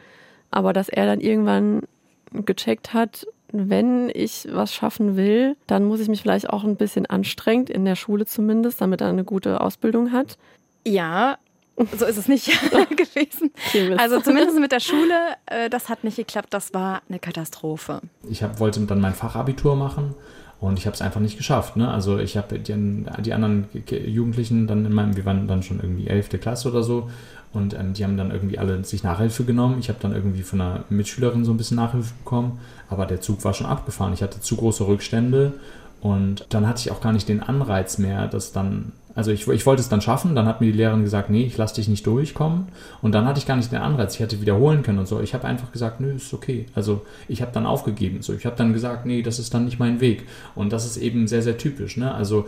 aber dass er dann irgendwann gecheckt hat, wenn ich was schaffen will, dann muss ich mich vielleicht auch ein bisschen anstrengen, in der Schule zumindest, damit er eine gute Ausbildung hat. Ja, so ist es nicht gewesen. Also zumindest mit der Schule, äh, das hat nicht geklappt. Das war eine Katastrophe. Ich hab, wollte dann mein Fachabitur machen und ich habe es einfach nicht geschafft. Ne? Also ich habe die, die, anderen Jugendlichen dann in meinem, wir waren dann schon irgendwie 11. Klasse oder so und ähm, die haben dann irgendwie alle sich Nachhilfe genommen. Ich habe dann irgendwie von einer Mitschülerin so ein bisschen Nachhilfe bekommen, aber der Zug war schon abgefahren. Ich hatte zu große Rückstände und dann hatte ich auch gar nicht den Anreiz mehr, das dann also ich, ich wollte es dann schaffen, dann hat mir die Lehrerin gesagt, nee, ich lasse dich nicht durchkommen. Und dann hatte ich gar nicht den Anreiz, ich hätte wiederholen können und so. Ich habe einfach gesagt, nö, ist okay. Also ich habe dann aufgegeben. So, ich habe dann gesagt, nee, das ist dann nicht mein Weg. Und das ist eben sehr, sehr typisch. Ne? Also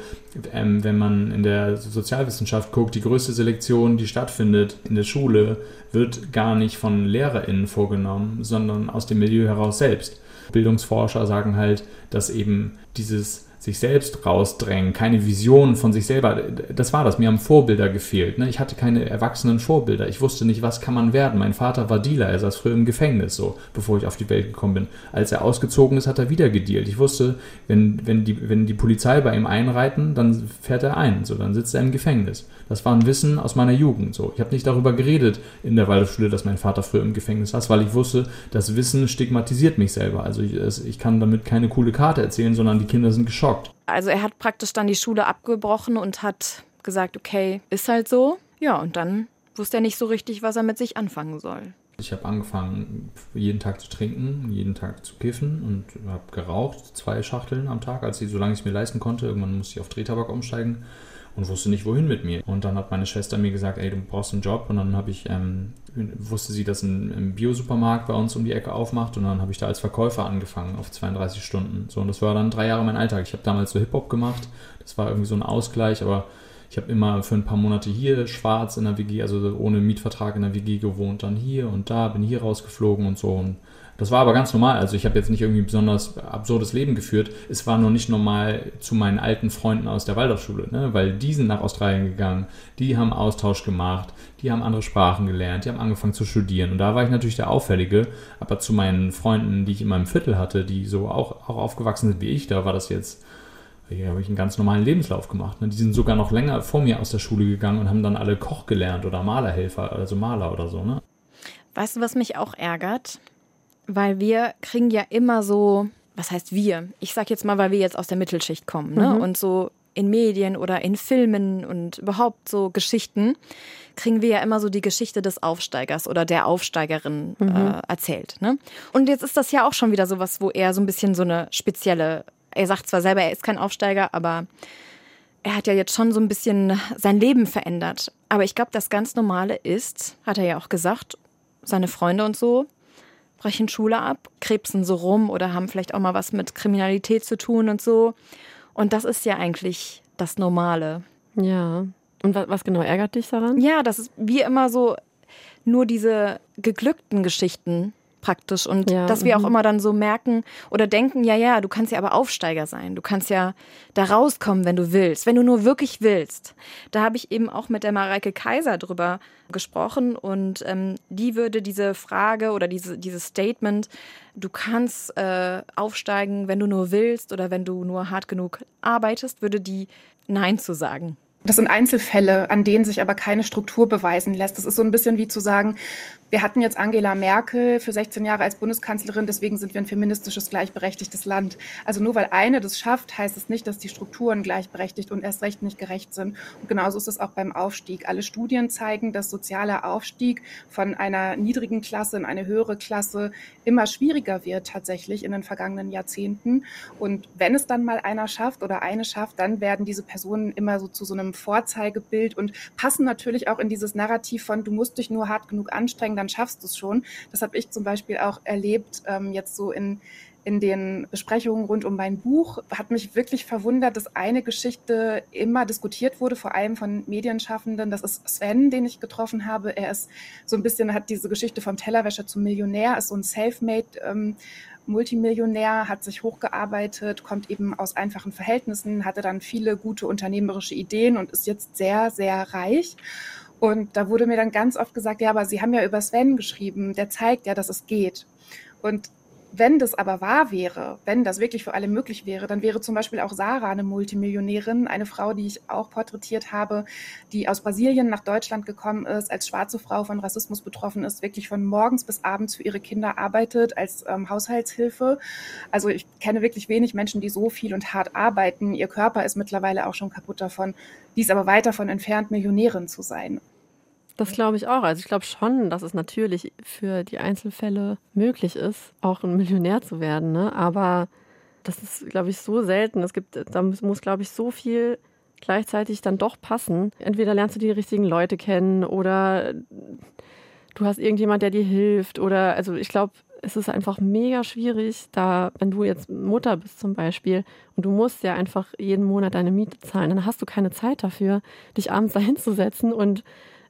ähm, wenn man in der Sozialwissenschaft guckt, die größte Selektion, die stattfindet in der Schule, wird gar nicht von LehrerInnen vorgenommen, sondern aus dem Milieu heraus selbst. Bildungsforscher sagen halt, dass eben dieses sich selbst rausdrängen, keine Vision von sich selber. Das war das. Mir haben Vorbilder gefehlt. Ne? Ich hatte keine erwachsenen Vorbilder. Ich wusste nicht, was kann man werden. Mein Vater war Dealer. Er saß früher im Gefängnis, so bevor ich auf die Welt gekommen bin. Als er ausgezogen ist, hat er wieder gedealt. Ich wusste, wenn, wenn, die, wenn die Polizei bei ihm einreiten, dann fährt er ein. So, dann sitzt er im Gefängnis. Das war ein Wissen aus meiner Jugend. So, ich habe nicht darüber geredet in der Waldorfschule, dass mein Vater früher im Gefängnis saß, weil ich wusste, das Wissen stigmatisiert mich selber. Also ich, ich kann damit keine coole Karte erzählen, sondern die Kinder sind geschockt. Also er hat praktisch dann die Schule abgebrochen und hat gesagt, okay, ist halt so. Ja, und dann wusste er nicht so richtig, was er mit sich anfangen soll. Ich habe angefangen, jeden Tag zu trinken, jeden Tag zu kiffen und habe geraucht, zwei Schachteln am Tag, als ich, solange ich es mir leisten konnte. Irgendwann musste ich auf Drehtabak umsteigen und wusste nicht, wohin mit mir. Und dann hat meine Schwester mir gesagt, ey, du brauchst einen Job. Und dann habe ich, ähm, wusste sie, dass ein, ein Biosupermarkt bei uns um die Ecke aufmacht. Und dann habe ich da als Verkäufer angefangen auf 32 Stunden. So, und das war dann drei Jahre mein Alltag. Ich habe damals so Hip-Hop gemacht. Das war irgendwie so ein Ausgleich, aber ich habe immer für ein paar Monate hier schwarz in der WG, also ohne Mietvertrag in der WG gewohnt, dann hier und da, bin hier rausgeflogen und so. Und das war aber ganz normal. Also ich habe jetzt nicht irgendwie besonders absurdes Leben geführt. Es war nur nicht normal zu meinen alten Freunden aus der Waldorfschule, ne? weil die sind nach Australien gegangen, die haben Austausch gemacht, die haben andere Sprachen gelernt, die haben angefangen zu studieren. Und da war ich natürlich der Auffällige. Aber zu meinen Freunden, die ich in meinem Viertel hatte, die so auch, auch aufgewachsen sind wie ich, da war das jetzt hier habe ich einen ganz normalen Lebenslauf gemacht. Ne? Die sind sogar noch länger vor mir aus der Schule gegangen und haben dann alle Koch gelernt oder Malerhelfer, also Maler oder so. Ne? Weißt du, was mich auch ärgert? Weil wir kriegen ja immer so, was heißt wir? Ich sag jetzt mal, weil wir jetzt aus der Mittelschicht kommen, ne? Mhm. Und so in Medien oder in Filmen und überhaupt so Geschichten kriegen wir ja immer so die Geschichte des Aufsteigers oder der Aufsteigerin mhm. äh, erzählt. Ne? Und jetzt ist das ja auch schon wieder sowas, wo er so ein bisschen so eine spezielle, er sagt zwar selber, er ist kein Aufsteiger, aber er hat ja jetzt schon so ein bisschen sein Leben verändert. Aber ich glaube, das ganz Normale ist, hat er ja auch gesagt, seine Freunde und so brechen Schule ab, krebsen so rum oder haben vielleicht auch mal was mit Kriminalität zu tun und so. Und das ist ja eigentlich das Normale. Ja. Und was genau ärgert dich daran? Ja, dass wir immer so nur diese geglückten Geschichten praktisch und ja, dass wir auch mhm. immer dann so merken oder denken, ja, ja, du kannst ja aber Aufsteiger sein. Du kannst ja da rauskommen, wenn du willst, wenn du nur wirklich willst. Da habe ich eben auch mit der Mareike Kaiser drüber gesprochen und ähm, die würde diese Frage oder diese, dieses Statement, du kannst äh, aufsteigen, wenn du nur willst oder wenn du nur hart genug arbeitest, würde die Nein zu sagen. Das sind Einzelfälle, an denen sich aber keine Struktur beweisen lässt. Das ist so ein bisschen wie zu sagen, wir hatten jetzt Angela Merkel für 16 Jahre als Bundeskanzlerin, deswegen sind wir ein feministisches, gleichberechtigtes Land. Also nur weil eine das schafft, heißt es nicht, dass die Strukturen gleichberechtigt und erst recht nicht gerecht sind. Und genauso ist es auch beim Aufstieg. Alle Studien zeigen, dass sozialer Aufstieg von einer niedrigen Klasse in eine höhere Klasse immer schwieriger wird tatsächlich in den vergangenen Jahrzehnten. Und wenn es dann mal einer schafft oder eine schafft, dann werden diese Personen immer so zu so einem Vorzeigebild und passen natürlich auch in dieses Narrativ von, du musst dich nur hart genug anstrengen, dann schaffst du es schon. Das habe ich zum Beispiel auch erlebt, ähm, jetzt so in, in den Besprechungen rund um mein Buch hat mich wirklich verwundert, dass eine Geschichte immer diskutiert wurde, vor allem von Medienschaffenden. Das ist Sven, den ich getroffen habe. Er ist so ein bisschen, hat diese Geschichte vom Tellerwäscher zum Millionär, ist so ein Selfmade ähm, Multimillionär, hat sich hochgearbeitet, kommt eben aus einfachen Verhältnissen, hatte dann viele gute unternehmerische Ideen und ist jetzt sehr, sehr reich. Und da wurde mir dann ganz oft gesagt, ja, aber Sie haben ja über Sven geschrieben, der zeigt ja, dass es geht. Und wenn das aber wahr wäre, wenn das wirklich für alle möglich wäre, dann wäre zum Beispiel auch Sarah eine Multimillionärin, eine Frau, die ich auch porträtiert habe, die aus Brasilien nach Deutschland gekommen ist, als schwarze Frau von Rassismus betroffen ist, wirklich von morgens bis abends für ihre Kinder arbeitet als ähm, Haushaltshilfe. Also ich kenne wirklich wenig Menschen, die so viel und hart arbeiten. Ihr Körper ist mittlerweile auch schon kaputt davon. Die ist aber weit davon entfernt, Millionärin zu sein. Das glaube ich auch. Also ich glaube schon, dass es natürlich für die Einzelfälle möglich ist, auch ein Millionär zu werden. Ne? Aber das ist, glaube ich, so selten. Es gibt, da muss, glaube ich, so viel gleichzeitig dann doch passen. Entweder lernst du die richtigen Leute kennen oder du hast irgendjemand, der dir hilft. Oder also ich glaube, es ist einfach mega schwierig, da, wenn du jetzt Mutter bist zum Beispiel und du musst ja einfach jeden Monat deine Miete zahlen, dann hast du keine Zeit dafür, dich abends dahinzusetzen und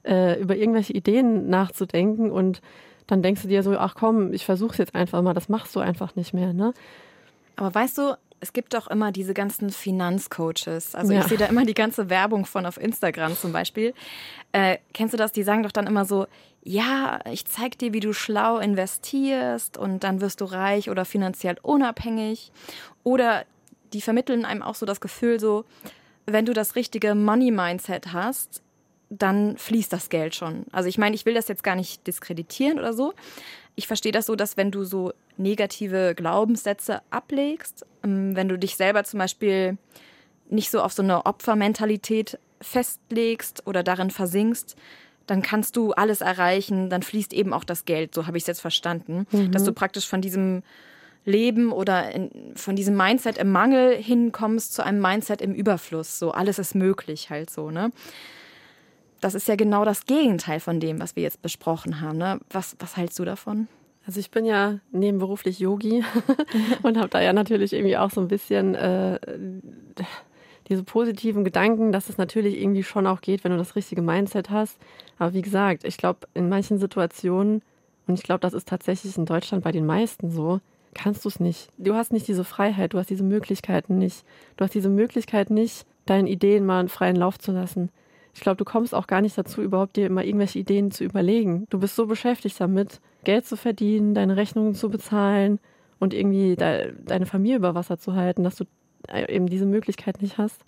äh, über irgendwelche Ideen nachzudenken und dann denkst du dir so, ach komm, ich versuch's jetzt einfach mal, das machst du einfach nicht mehr, ne? Aber weißt du, es gibt doch immer diese ganzen Finanzcoaches. Also ja. ich sehe da immer die ganze Werbung von auf Instagram zum Beispiel. Äh, kennst du das? Die sagen doch dann immer so, ja, ich zeig dir, wie du schlau investierst und dann wirst du reich oder finanziell unabhängig. Oder die vermitteln einem auch so das Gefühl so, wenn du das richtige Money-Mindset hast, dann fließt das Geld schon. Also ich meine, ich will das jetzt gar nicht diskreditieren oder so. Ich verstehe das so, dass wenn du so negative Glaubenssätze ablegst, ähm, wenn du dich selber zum Beispiel nicht so auf so eine Opfermentalität festlegst oder darin versinkst, dann kannst du alles erreichen, dann fließt eben auch das Geld, so habe ich es jetzt verstanden, mhm. dass du praktisch von diesem Leben oder in, von diesem Mindset im Mangel hinkommst zu einem Mindset im Überfluss, so alles ist möglich halt so, ne? Das ist ja genau das Gegenteil von dem, was wir jetzt besprochen haben. Ne? Was, was hältst du davon? Also ich bin ja nebenberuflich Yogi und habe da ja natürlich irgendwie auch so ein bisschen äh, diese positiven Gedanken, dass es natürlich irgendwie schon auch geht, wenn du das richtige Mindset hast. Aber wie gesagt, ich glaube, in manchen Situationen, und ich glaube, das ist tatsächlich in Deutschland bei den meisten so, kannst du es nicht. Du hast nicht diese Freiheit, du hast diese Möglichkeiten nicht. Du hast diese Möglichkeit nicht, deinen Ideen mal einen freien Lauf zu lassen. Ich glaube, du kommst auch gar nicht dazu, überhaupt dir immer irgendwelche Ideen zu überlegen. Du bist so beschäftigt damit, Geld zu verdienen, deine Rechnungen zu bezahlen und irgendwie de deine Familie über Wasser zu halten, dass du äh, eben diese Möglichkeit nicht hast.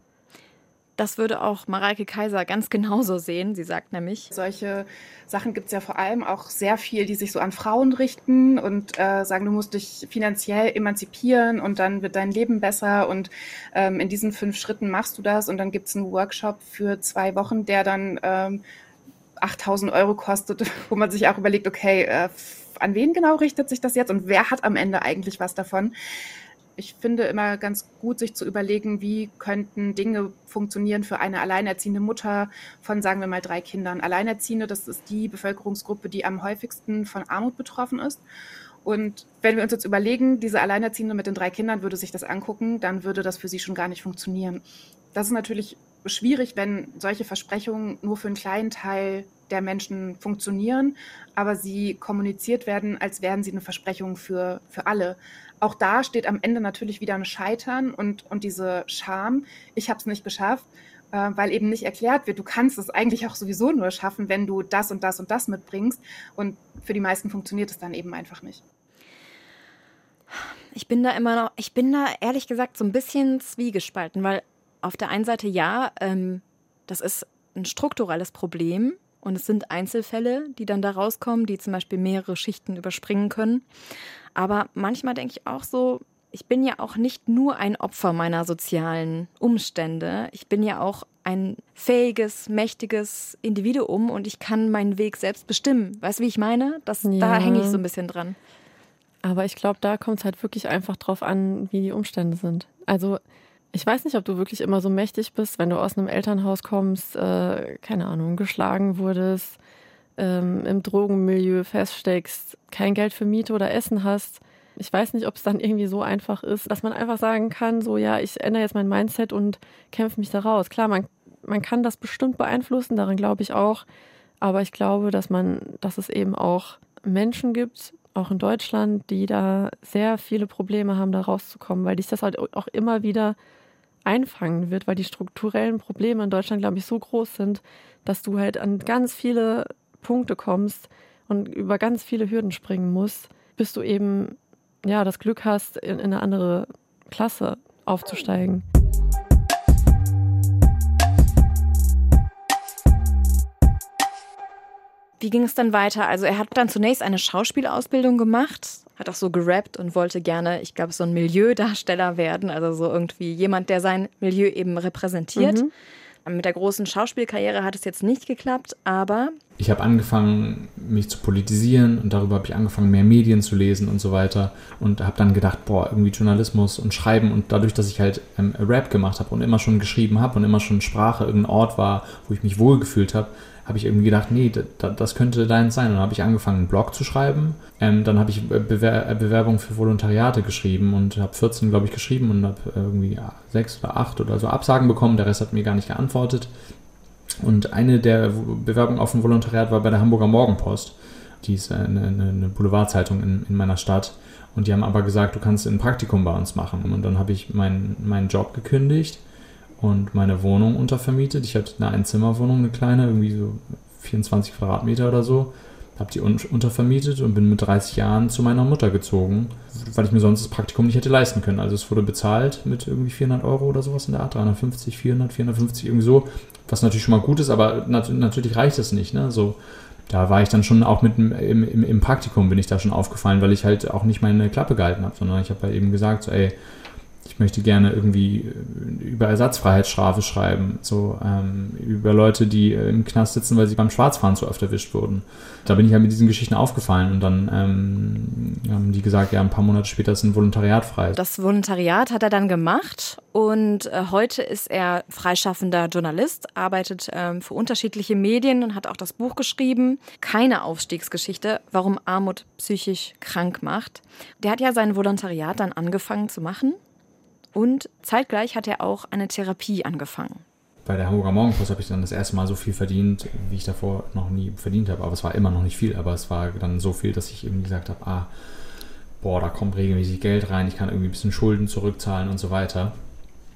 Das würde auch Mareike Kaiser ganz genauso sehen. Sie sagt nämlich. Solche Sachen gibt es ja vor allem auch sehr viel, die sich so an Frauen richten und äh, sagen, du musst dich finanziell emanzipieren und dann wird dein Leben besser und ähm, in diesen fünf Schritten machst du das und dann gibt es einen Workshop für zwei Wochen, der dann ähm, 8000 Euro kostet, wo man sich auch überlegt, okay, äh, an wen genau richtet sich das jetzt und wer hat am Ende eigentlich was davon? Ich finde immer ganz gut, sich zu überlegen, wie könnten Dinge funktionieren für eine alleinerziehende Mutter von, sagen wir mal, drei Kindern. Alleinerziehende, das ist die Bevölkerungsgruppe, die am häufigsten von Armut betroffen ist. Und wenn wir uns jetzt überlegen, diese Alleinerziehende mit den drei Kindern würde sich das angucken, dann würde das für sie schon gar nicht funktionieren. Das ist natürlich schwierig, wenn solche Versprechungen nur für einen kleinen Teil der Menschen funktionieren, aber sie kommuniziert werden, als wären sie eine Versprechung für, für alle auch da steht am Ende natürlich wieder ein Scheitern und, und diese Scham, ich habe es nicht geschafft, äh, weil eben nicht erklärt wird, du kannst es eigentlich auch sowieso nur schaffen, wenn du das und das und das mitbringst. Und für die meisten funktioniert es dann eben einfach nicht. Ich bin da immer noch, ich bin da ehrlich gesagt so ein bisschen zwiegespalten, weil auf der einen Seite ja, ähm, das ist ein strukturelles Problem und es sind Einzelfälle, die dann da rauskommen, die zum Beispiel mehrere Schichten überspringen können. Aber manchmal denke ich auch so, ich bin ja auch nicht nur ein Opfer meiner sozialen Umstände. Ich bin ja auch ein fähiges, mächtiges Individuum und ich kann meinen Weg selbst bestimmen. Weißt du, wie ich meine? Das, ja. Da hänge ich so ein bisschen dran. Aber ich glaube, da kommt es halt wirklich einfach drauf an, wie die Umstände sind. Also ich weiß nicht, ob du wirklich immer so mächtig bist, wenn du aus einem Elternhaus kommst, äh, keine Ahnung, geschlagen wurdest, ähm, im Drogenmilieu feststeckst, kein Geld für Miete oder Essen hast. Ich weiß nicht, ob es dann irgendwie so einfach ist, dass man einfach sagen kann, so ja, ich ändere jetzt mein Mindset und kämpfe mich da raus. Klar, man, man kann das bestimmt beeinflussen, daran glaube ich auch. Aber ich glaube, dass man, dass es eben auch Menschen gibt, auch in Deutschland, die da sehr viele Probleme haben, da rauszukommen, weil dich das halt auch immer wieder einfangen wird, weil die strukturellen Probleme in Deutschland, glaube ich, so groß sind, dass du halt an ganz viele Punkte kommst und über ganz viele Hürden springen musst, bis du eben ja das Glück hast, in, in eine andere Klasse aufzusteigen. Wie ging es dann weiter? Also er hat dann zunächst eine Schauspielausbildung gemacht, hat auch so gerappt und wollte gerne, ich glaube, so ein Milieudarsteller werden, also so irgendwie jemand, der sein Milieu eben repräsentiert. Mhm. Mit der großen Schauspielkarriere hat es jetzt nicht geklappt, aber. Ich habe angefangen, mich zu politisieren und darüber habe ich angefangen, mehr Medien zu lesen und so weiter. Und habe dann gedacht, boah, irgendwie Journalismus und Schreiben. Und dadurch, dass ich halt ähm, Rap gemacht habe und immer schon geschrieben habe und immer schon Sprache irgendein Ort war, wo ich mich wohlgefühlt habe, habe ich irgendwie gedacht, nee, das könnte deins sein. Und dann habe ich angefangen, einen Blog zu schreiben. Ähm, dann habe ich Bewer Bewerbungen für Volontariate geschrieben und habe 14, glaube ich, geschrieben und habe irgendwie sechs oder acht oder so Absagen bekommen. Der Rest hat mir gar nicht geantwortet. Und eine der Bewerbungen auf ein Volontariat war bei der Hamburger Morgenpost. Die ist eine, eine Boulevardzeitung in, in meiner Stadt. Und die haben aber gesagt, du kannst ein Praktikum bei uns machen. Und dann habe ich meinen, meinen Job gekündigt und meine Wohnung untervermietet. Ich hatte eine Einzimmerwohnung, eine kleine, irgendwie so 24 Quadratmeter oder so. Habe die untervermietet und bin mit 30 Jahren zu meiner Mutter gezogen, weil ich mir sonst das Praktikum nicht hätte leisten können. Also es wurde bezahlt mit irgendwie 400 Euro oder sowas in der Art, 350, 400, 450 irgendwie so, was natürlich schon mal gut ist, aber nat natürlich reicht das nicht. Ne? So, da war ich dann schon auch mit im, im, im Praktikum bin ich da schon aufgefallen, weil ich halt auch nicht meine Klappe gehalten habe, sondern ich habe halt eben gesagt, so, ey, ich möchte gerne irgendwie äh, über Ersatzfreiheitsstrafe schreiben, so ähm, über Leute, die äh, im Knast sitzen, weil sie beim Schwarzfahren zu oft erwischt wurden. Da bin ich halt mit diesen Geschichten aufgefallen und dann ähm, haben die gesagt, ja, ein paar Monate später ist ein Volontariat frei. Das Volontariat hat er dann gemacht und äh, heute ist er freischaffender Journalist, arbeitet ähm, für unterschiedliche Medien und hat auch das Buch geschrieben, Keine Aufstiegsgeschichte, warum Armut psychisch krank macht. Der hat ja sein Volontariat dann angefangen zu machen Und zeitgleich hat er auch eine Therapie angefangen. Bei der Hamburger Morgenpost habe ich dann das erste Mal so viel verdient, wie ich davor noch nie verdient habe. Aber es war immer noch nicht viel, aber es war dann so viel, dass ich eben gesagt habe, ah, boah, da kommt regelmäßig Geld rein, ich kann irgendwie ein bisschen Schulden zurückzahlen und so weiter.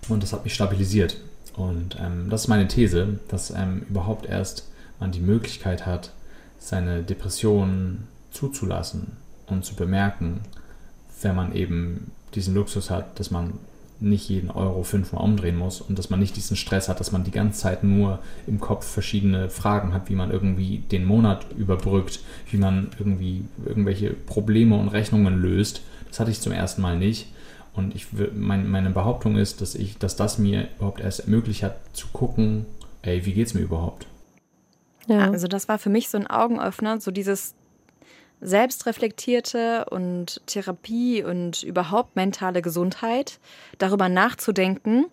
Und das hat mich stabilisiert. Und ähm, das ist meine These, dass ähm, überhaupt erst man die Möglichkeit hat, seine Depressionen zuzulassen und zu bemerken, wenn man eben diesen Luxus hat, dass man nicht jeden Euro fünfmal umdrehen muss und dass man nicht diesen Stress hat, dass man die ganze Zeit nur im Kopf verschiedene Fragen hat, wie man irgendwie den Monat überbrückt, wie man irgendwie irgendwelche Probleme und Rechnungen löst. Das hatte ich zum ersten Mal nicht. Und ich, mein, meine Behauptung ist, dass ich, dass das mir überhaupt erst ermöglicht hat, zu gucken, ey, wie geht's mir überhaupt? Ja. Also das war für mich so ein Augenöffner, so dieses selbstreflektierte und Therapie und überhaupt mentale Gesundheit, darüber nachzudenken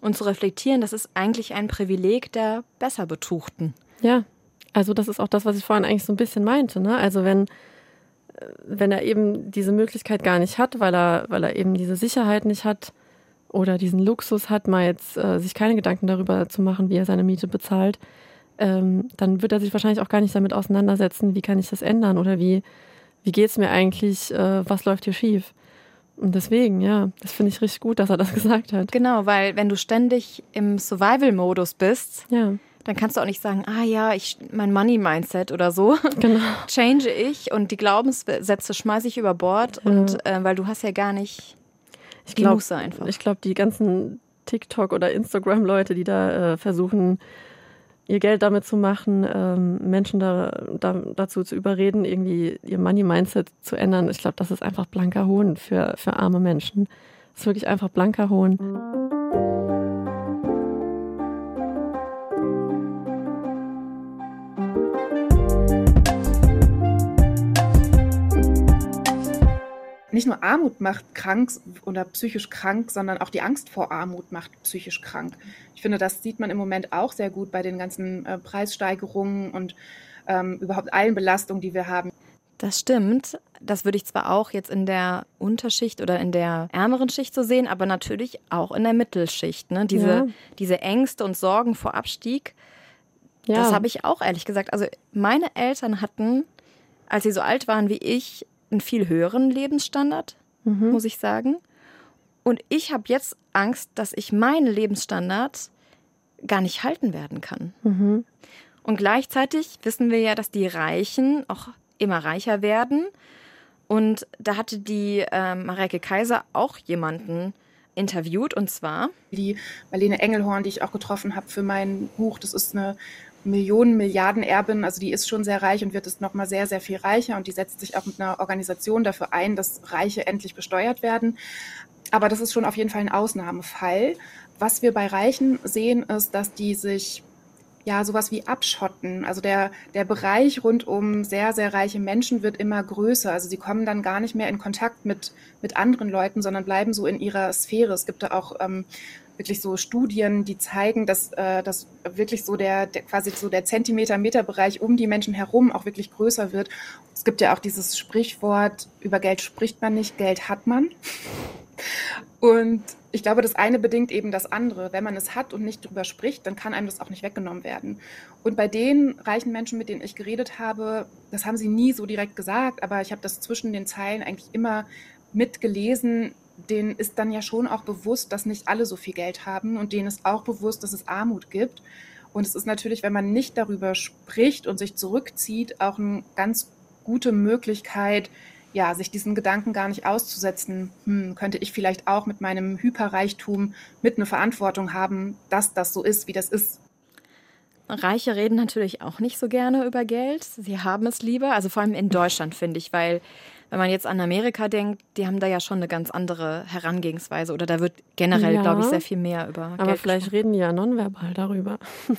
und zu reflektieren, das ist eigentlich ein Privileg der Besserbetuchten. Ja, also das ist auch das, was ich vorhin eigentlich so ein bisschen meinte. Ne? Also wenn, wenn er eben diese Möglichkeit gar nicht hat, weil er, weil er eben diese Sicherheit nicht hat oder diesen Luxus hat, mal jetzt äh, sich keine Gedanken darüber zu machen, wie er seine Miete bezahlt, ähm, dann wird er sich wahrscheinlich auch gar nicht damit auseinandersetzen, wie kann ich das ändern oder wie, wie geht es mir eigentlich, äh, was läuft hier schief. Und deswegen, ja, das finde ich richtig gut, dass er das gesagt hat. Genau, weil wenn du ständig im Survival-Modus bist, ja. dann kannst du auch nicht sagen, ah ja, ich mein Money-Mindset oder so genau. change ich und die Glaubenssätze schmeiße ich über Bord ja. und äh, weil du hast ja gar nicht ich die glaub, Muße einfach. Ich glaube, die ganzen TikTok- oder Instagram-Leute, die da äh, versuchen, ihr Geld damit zu machen, ähm, Menschen da, da, dazu zu überreden, irgendwie ihr Money-Mindset zu ändern. Ich glaube, das ist einfach blanker Hohn für, für arme Menschen. Das ist wirklich einfach blanker Hohn. Nicht nur Armut macht krank oder psychisch krank, sondern auch die Angst vor Armut macht psychisch krank. Ich finde, das sieht man im Moment auch sehr gut bei den ganzen äh, Preissteigerungen und ähm, überhaupt allen Belastungen, die wir haben. Das stimmt. Das würde ich zwar auch jetzt in der Unterschicht oder in der ärmeren Schicht so sehen, aber natürlich auch in der Mittelschicht. Ne? Diese, ja. diese Ängste und Sorgen vor Abstieg, ja. das habe ich auch ehrlich gesagt. Also meine Eltern hatten, als sie so alt waren wie ich, einen viel höheren Lebensstandard, mhm. muss ich sagen. Und ich habe jetzt Angst, dass ich meinen Lebensstandard gar nicht halten werden kann. Mhm. Und gleichzeitig wissen wir ja, dass die Reichen auch immer reicher werden. Und da hatte die äh, Mareike Kaiser auch jemanden interviewt und zwar die Marlene Engelhorn, die ich auch getroffen habe für mein Buch. Das ist eine Millionen, Milliarden Erbin, also die ist schon sehr reich und wird es nochmal sehr, sehr viel reicher und die setzt sich auch mit einer Organisation dafür ein, dass Reiche endlich besteuert werden. Aber das ist schon auf jeden Fall ein Ausnahmefall. Was wir bei Reichen sehen, ist, dass die sich ja sowas wie abschotten. Also der, der Bereich rund um sehr, sehr reiche Menschen wird immer größer. Also sie kommen dann gar nicht mehr in Kontakt mit, mit anderen Leuten, sondern bleiben so in ihrer Sphäre. Es gibt da auch ähm, wirklich so Studien, die zeigen, dass, äh, dass wirklich so der, der quasi so der Zentimeter-Meter-Bereich um die Menschen herum auch wirklich größer wird. Es gibt ja auch dieses Sprichwort, über Geld spricht man nicht, Geld hat man. Und ich glaube, das eine bedingt eben das andere. Wenn man es hat und nicht drüber spricht, dann kann einem das auch nicht weggenommen werden. Und bei den reichen Menschen, mit denen ich geredet habe, das haben sie nie so direkt gesagt, aber ich habe das zwischen den Zeilen eigentlich immer mitgelesen, denen ist dann ja schon auch bewusst, dass nicht alle so viel Geld haben und denen ist auch bewusst, dass es Armut gibt. Und es ist natürlich, wenn man nicht darüber spricht und sich zurückzieht, auch eine ganz gute Möglichkeit, ja, sich diesen Gedanken gar nicht auszusetzen, hm, könnte ich vielleicht auch mit meinem Hyperreichtum mit eine Verantwortung haben, dass das so ist, wie das ist. Reiche reden natürlich auch nicht so gerne über Geld. Sie haben es lieber, also vor allem in Deutschland, finde ich, weil wenn man jetzt an Amerika denkt, die haben da ja schon eine ganz andere Herangehensweise oder da wird generell, ja, glaube ich, sehr viel mehr über Aber Geld vielleicht gesprochen. reden die ja nonverbal darüber.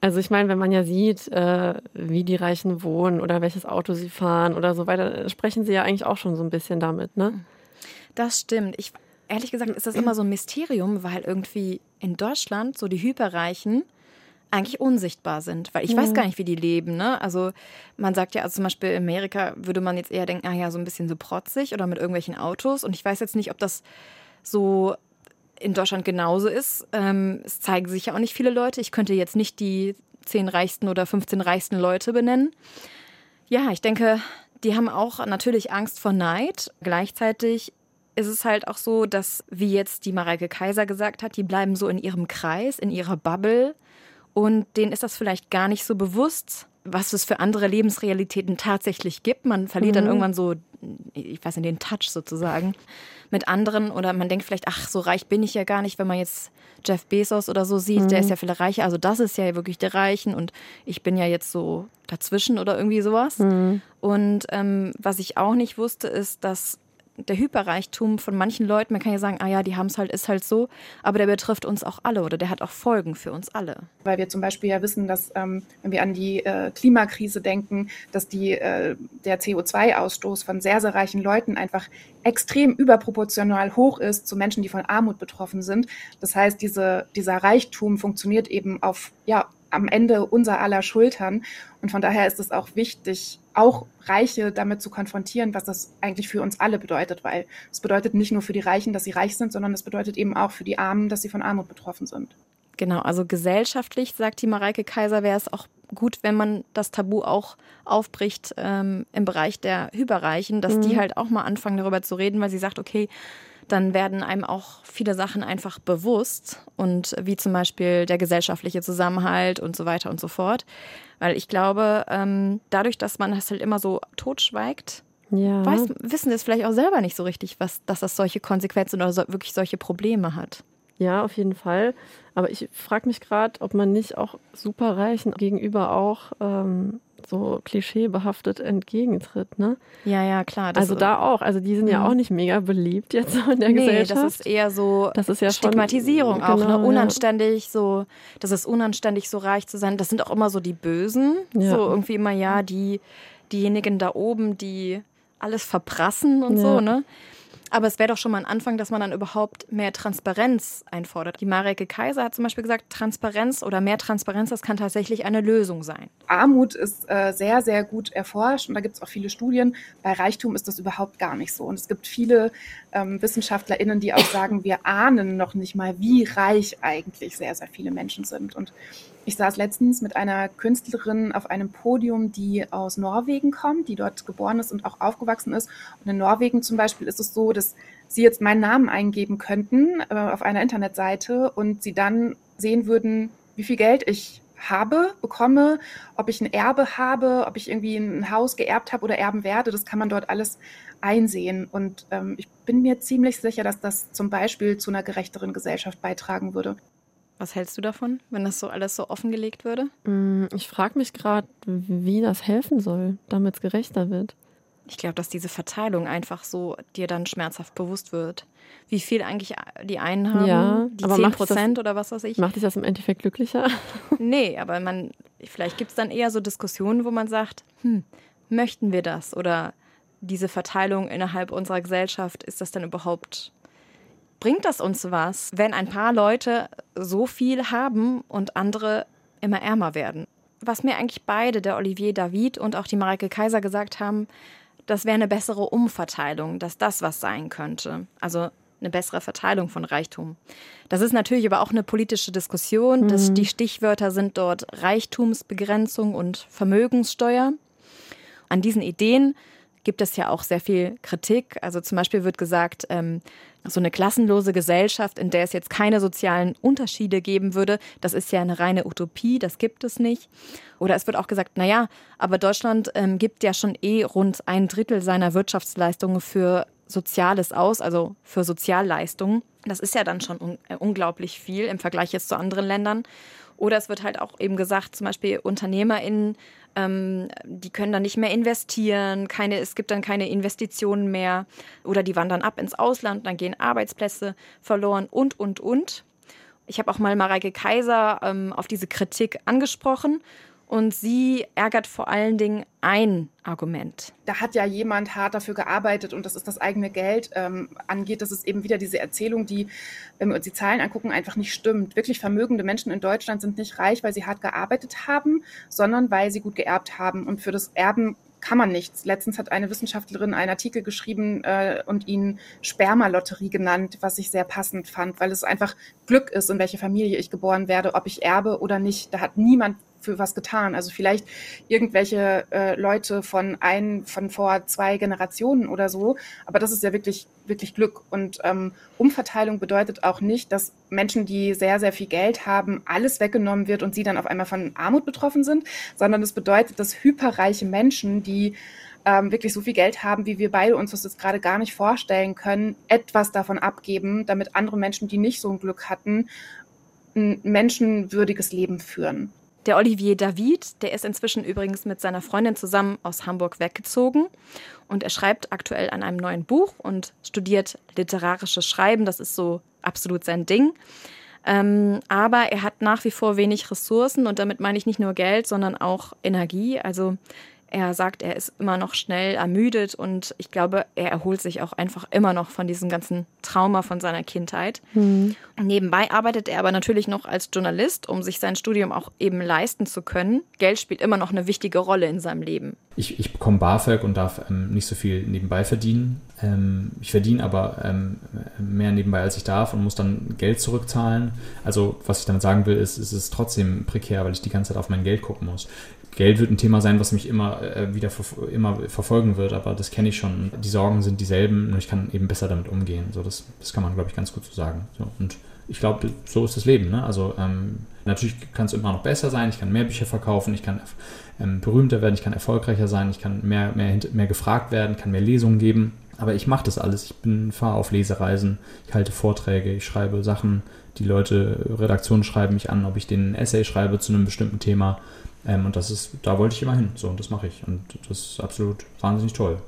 also ich meine, wenn man ja sieht, äh, wie die Reichen wohnen oder welches Auto sie fahren oder so weiter, sprechen sie ja eigentlich auch schon so ein bisschen damit, ne? Das stimmt. Ich, ehrlich gesagt ist das immer so ein Mysterium, weil irgendwie in Deutschland so die Hyperreichen eigentlich unsichtbar sind, weil ich ja. weiß gar nicht, wie die leben. Ne? Also man sagt ja, also zum Beispiel in Amerika würde man jetzt eher denken, ah ja, so ein bisschen so protzig oder mit irgendwelchen Autos. Und ich weiß jetzt nicht, ob das so in Deutschland genauso ist. Ähm, es zeigen sich ja auch nicht viele Leute. Ich könnte jetzt nicht die zehn reichsten oder 15 reichsten Leute benennen. Ja, ich denke, die haben auch natürlich Angst vor Neid. Gleichzeitig ist es halt auch so, dass, wie jetzt die Mareike Kaiser gesagt hat, die bleiben so in ihrem Kreis, in ihrer Bubble. Und denen ist das vielleicht gar nicht so bewusst, was es für andere Lebensrealitäten tatsächlich gibt. Man verliert mhm. dann irgendwann so, ich weiß nicht, den Touch sozusagen mit anderen oder man denkt vielleicht, ach, so reich bin ich ja gar nicht, wenn man jetzt Jeff Bezos oder so sieht, mhm. der ist ja viel reicher. Also das ist ja wirklich der Reichen und ich bin ja jetzt so dazwischen oder irgendwie sowas. Mhm. Und ähm, was ich auch nicht wusste, ist, dass der Hyperreichtum von manchen Leuten, man kann ja sagen, ah ja, die haben es halt, ist halt so, aber der betrifft uns auch alle oder der hat auch Folgen für uns alle. Weil wir zum Beispiel ja wissen, dass, ähm, wenn wir an die äh, Klimakrise denken, dass die, äh, der CO2-Ausstoß von sehr, sehr reichen Leuten einfach extrem überproportional hoch ist zu Menschen, die von Armut betroffen sind. Das heißt, diese, dieser Reichtum funktioniert eben auf, ja, am Ende unser aller Schultern. Und von daher ist es auch wichtig, auch Reiche damit zu konfrontieren, was das eigentlich für uns alle bedeutet, weil es bedeutet nicht nur für die Reichen, dass sie reich sind, sondern es bedeutet eben auch für die Armen, dass sie von Armut betroffen sind. Genau, also gesellschaftlich, sagt die Mareike Kaiser, wäre es auch gut, wenn man das Tabu auch aufbricht ähm, im Bereich der Hyperreichen, dass mhm. die halt auch mal anfangen darüber zu reden, weil sie sagt, okay, dann werden einem auch viele Sachen einfach bewusst und wie zum Beispiel der gesellschaftliche Zusammenhalt und so weiter und so fort. Weil ich glaube, ähm, dadurch, dass man das halt immer so totschweigt, ja. weiß, wissen es vielleicht auch selber nicht so richtig, was, dass das solche Konsequenzen oder so, wirklich solche Probleme hat. Ja, auf jeden Fall. Aber ich frage mich gerade, ob man nicht auch Superreichen gegenüber auch ähm, so klischeebehaftet entgegentritt, ne? Ja, ja, klar. also da auch. Also die sind ja mhm. auch nicht mega beliebt jetzt in der nee, Gesellschaft. das ist eher so das ist ja Stigmatisierung schon, auch, ne? genau, ne? Unanständig, ja. so, das ist unanständig, so reich zu sein. Das sind auch immer so die Bösen. Ja. So irgendwie immer, ja, die, diejenigen da oben, die alles verprassen und so, ne? Aber es wäre doch schon mal ein Anfang, dass man dann überhaupt mehr Transparenz einfordert. Die Mareke Kaiser hat zum Beispiel gesagt, Transparenz oder mehr Transparenz, das kann tatsächlich eine Lösung sein. Armut ist äh, sehr, sehr gut erforscht und da gibt es auch viele Studien. Bei Reichtum ist das überhaupt gar nicht so. Und es gibt viele ähm, WissenschaftlerInnen, die auch sagen, wir ahnen noch nicht mal, wie reich eigentlich sehr, sehr viele Menschen sind. Und ich saß letztens mit einer Künstlerin auf einem Podium, die aus Norwegen kommt, die dort geboren ist und auch aufgewachsen ist. Und in Norwegen zum Beispiel ist es so, dass sie jetzt meinen Namen eingeben könnten äh, auf einer Internetseite und sie dann sehen würden, wie viel Geld ich habe, bekomme, ob ich ein Erbe habe, ob ich irgendwie ein Haus geerbt habe oder erben werde. Das kann man dort alles einsehen. Und ähm, ich bin mir ziemlich sicher, dass das zum Beispiel zu einer gerechteren Gesellschaft beitragen würde. Was hältst du davon, wenn das so alles so offengelegt würde? Mm, ich frage mich gerade, wie das helfen soll, damit es gerechter wird. Ich glaube, dass diese Verteilung einfach so dir dann schmerzhaft bewusst wird. Wie viel eigentlich die einen haben, ja, die aber 10 Prozent oder was weiß ich. Macht dich das im Endeffekt glücklicher? nee, aber man, vielleicht gibt es dann eher so Diskussionen, wo man sagt, hm, möchten wir das? Oder diese Verteilung innerhalb unserer Gesellschaft, ist das dann überhaupt bringt das uns was, wenn ein paar Leute so viel haben und andere immer ärmer werden? Was mir eigentlich beide, der Olivier David und auch die Mareike Kaiser gesagt haben, das wäre eine bessere Umverteilung, dass das was sein könnte. Also eine bessere Verteilung von Reichtum. Das ist natürlich aber auch eine politische Diskussion. Das, mhm. Die Stichwörter sind dort Reichtumsbegrenzung und Vermögenssteuer. An diesen Ideen gibt es ja auch sehr viel Kritik. Also zum Beispiel wird gesagt, ähm, so eine klassenlose Gesellschaft, in der es jetzt keine sozialen Unterschiede geben würde, das ist ja eine reine Utopie, das gibt es nicht. Oder es wird auch gesagt, na ja, aber Deutschland ähm, gibt ja schon eh rund ein Drittel seiner Wirtschaftsleistungen für Soziales aus, also für Sozialleistungen. Das ist ja dann schon un äh, unglaublich viel im Vergleich jetzt zu anderen Ländern. Oder es wird halt auch eben gesagt, zum Beispiel UnternehmerInnen ähm, die können dann nicht mehr investieren, keine, es gibt dann keine Investitionen mehr oder die wandern ab ins Ausland, dann gehen Arbeitsplätze verloren und, und, und. Ich habe auch mal Mareike Kaiser ähm, auf diese Kritik angesprochen und sie ärgert vor allen Dingen ein Argument. Da hat ja jemand hart dafür gearbeitet und das ist das eigene Geld ähm, angeht. Das ist eben wieder diese Erzählung, die, wenn wir uns die Zahlen angucken, einfach nicht stimmt. Wirklich vermögende Menschen in Deutschland sind nicht reich, weil sie hart gearbeitet haben, sondern weil sie gut geerbt haben. Und für das Erben kann man nichts. Letztens hat eine Wissenschaftlerin einen Artikel geschrieben äh, und ihn Spermalotterie genannt, was ich sehr passend fand, weil es einfach Glück ist, in welche Familie ich geboren werde, ob ich erbe oder nicht. Da hat niemand für was getan. Also vielleicht irgendwelche äh, Leute von ein, von vor zwei Generationen oder so. Aber das ist ja wirklich, wirklich Glück. Und ähm, Umverteilung bedeutet auch nicht, dass Menschen, die sehr, sehr viel Geld haben, alles weggenommen wird und sie dann auf einmal von Armut betroffen sind, sondern es bedeutet, dass hyperreiche Menschen, die ähm, wirklich so viel Geld haben, wie wir beide uns das jetzt gerade gar nicht vorstellen können, etwas davon abgeben, damit andere Menschen, die nicht so ein Glück hatten, ein menschenwürdiges Leben führen. Der Olivier David, der ist inzwischen übrigens mit seiner Freundin zusammen aus Hamburg weggezogen und er schreibt aktuell an einem neuen Buch und studiert literarisches Schreiben. Das ist so absolut sein Ding. Ähm, aber er hat nach wie vor wenig Ressourcen und damit meine ich nicht nur Geld, sondern auch Energie. Also er sagt, er ist immer noch schnell ermüdet und ich glaube, er erholt sich auch einfach immer noch von diesem ganzen Trauma von seiner Kindheit. Mhm. Nebenbei arbeitet er aber natürlich noch als Journalist, um sich sein Studium auch eben leisten zu können. Geld spielt immer noch eine wichtige Rolle in seinem Leben. Ich, ich bekomme BAföG und darf ähm, nicht so viel nebenbei verdienen. Ähm, ich verdiene aber ähm, mehr nebenbei, als ich darf und muss dann Geld zurückzahlen. Also was ich damit sagen will, ist, ist es trotzdem prekär, weil ich die ganze Zeit auf mein Geld gucken muss. Geld wird ein Thema sein, was mich immer äh, wieder ver immer verfolgen wird, aber das kenne ich schon. Die Sorgen sind dieselben, nur ich kann eben besser damit umgehen. So, das, das kann man, glaube ich, ganz gut so sagen. So, und ich glaube, so ist das Leben. Ne? Also ähm, natürlich kann es immer noch besser sein. Ich kann mehr Bücher verkaufen, ich kann ähm, berühmter werden, ich kann erfolgreicher sein, ich kann mehr, mehr, mehr gefragt werden, kann mehr Lesungen geben. Aber ich mache das alles. Ich bin fahre auf Lesereisen, ich halte Vorträge, ich schreibe Sachen. Die Leute, Redaktionen schreiben mich an, ob ich den Essay schreibe zu einem bestimmten Thema. Ähm, und das ist, da wollte ich immer hin. So, und das mache ich. Und das ist absolut wahnsinnig toll.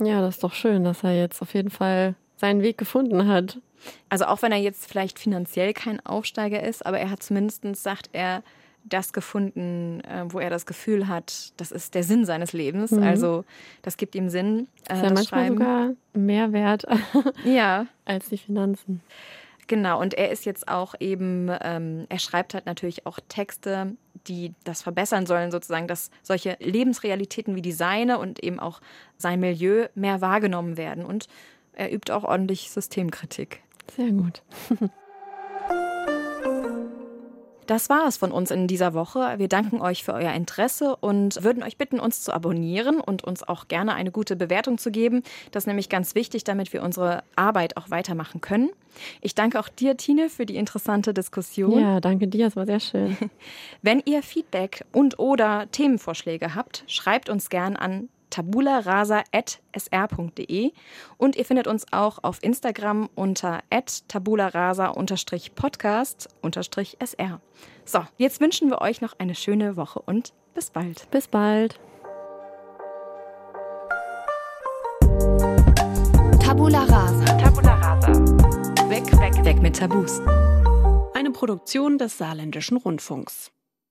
Ja, das ist doch schön, dass er jetzt auf jeden Fall seinen Weg gefunden hat. Also auch wenn er jetzt vielleicht finanziell kein Aufsteiger ist, aber er hat zumindest, sagt er, das gefunden, äh, wo er das Gefühl hat, das ist der Sinn seines Lebens. Mhm. Also das gibt ihm Sinn. Äh, ist ja manchmal Schreiben. sogar mehr wert ja. als die Finanzen. Genau, und er ist jetzt auch eben, ähm, er schreibt halt natürlich auch Texte, die das verbessern sollen, sozusagen, dass solche Lebensrealitäten wie die seine und eben auch sein Milieu mehr wahrgenommen werden. Und er übt auch ordentlich Systemkritik. Sehr gut. Das war es von uns in dieser Woche. Wir danken euch für euer Interesse und würden euch bitten, uns zu abonnieren und uns auch gerne eine gute Bewertung zu geben. Das ist nämlich ganz wichtig, damit wir unsere Arbeit auch weitermachen können. Ich danke auch dir, Tine, für die interessante Diskussion. Ja, danke dir, es war sehr schön. Wenn ihr Feedback und oder Themenvorschläge habt, schreibt uns gern an tabularasa.sr.de und ihr findet uns auch auf Instagram unter tabularasa-podcast-sr. So, jetzt wünschen wir euch noch eine schöne Woche und bis bald. Bis bald. Tabula Rasa. Tabula Rasa. Weg, weg, weg mit Tabus. Eine Produktion des Saarländischen Rundfunks.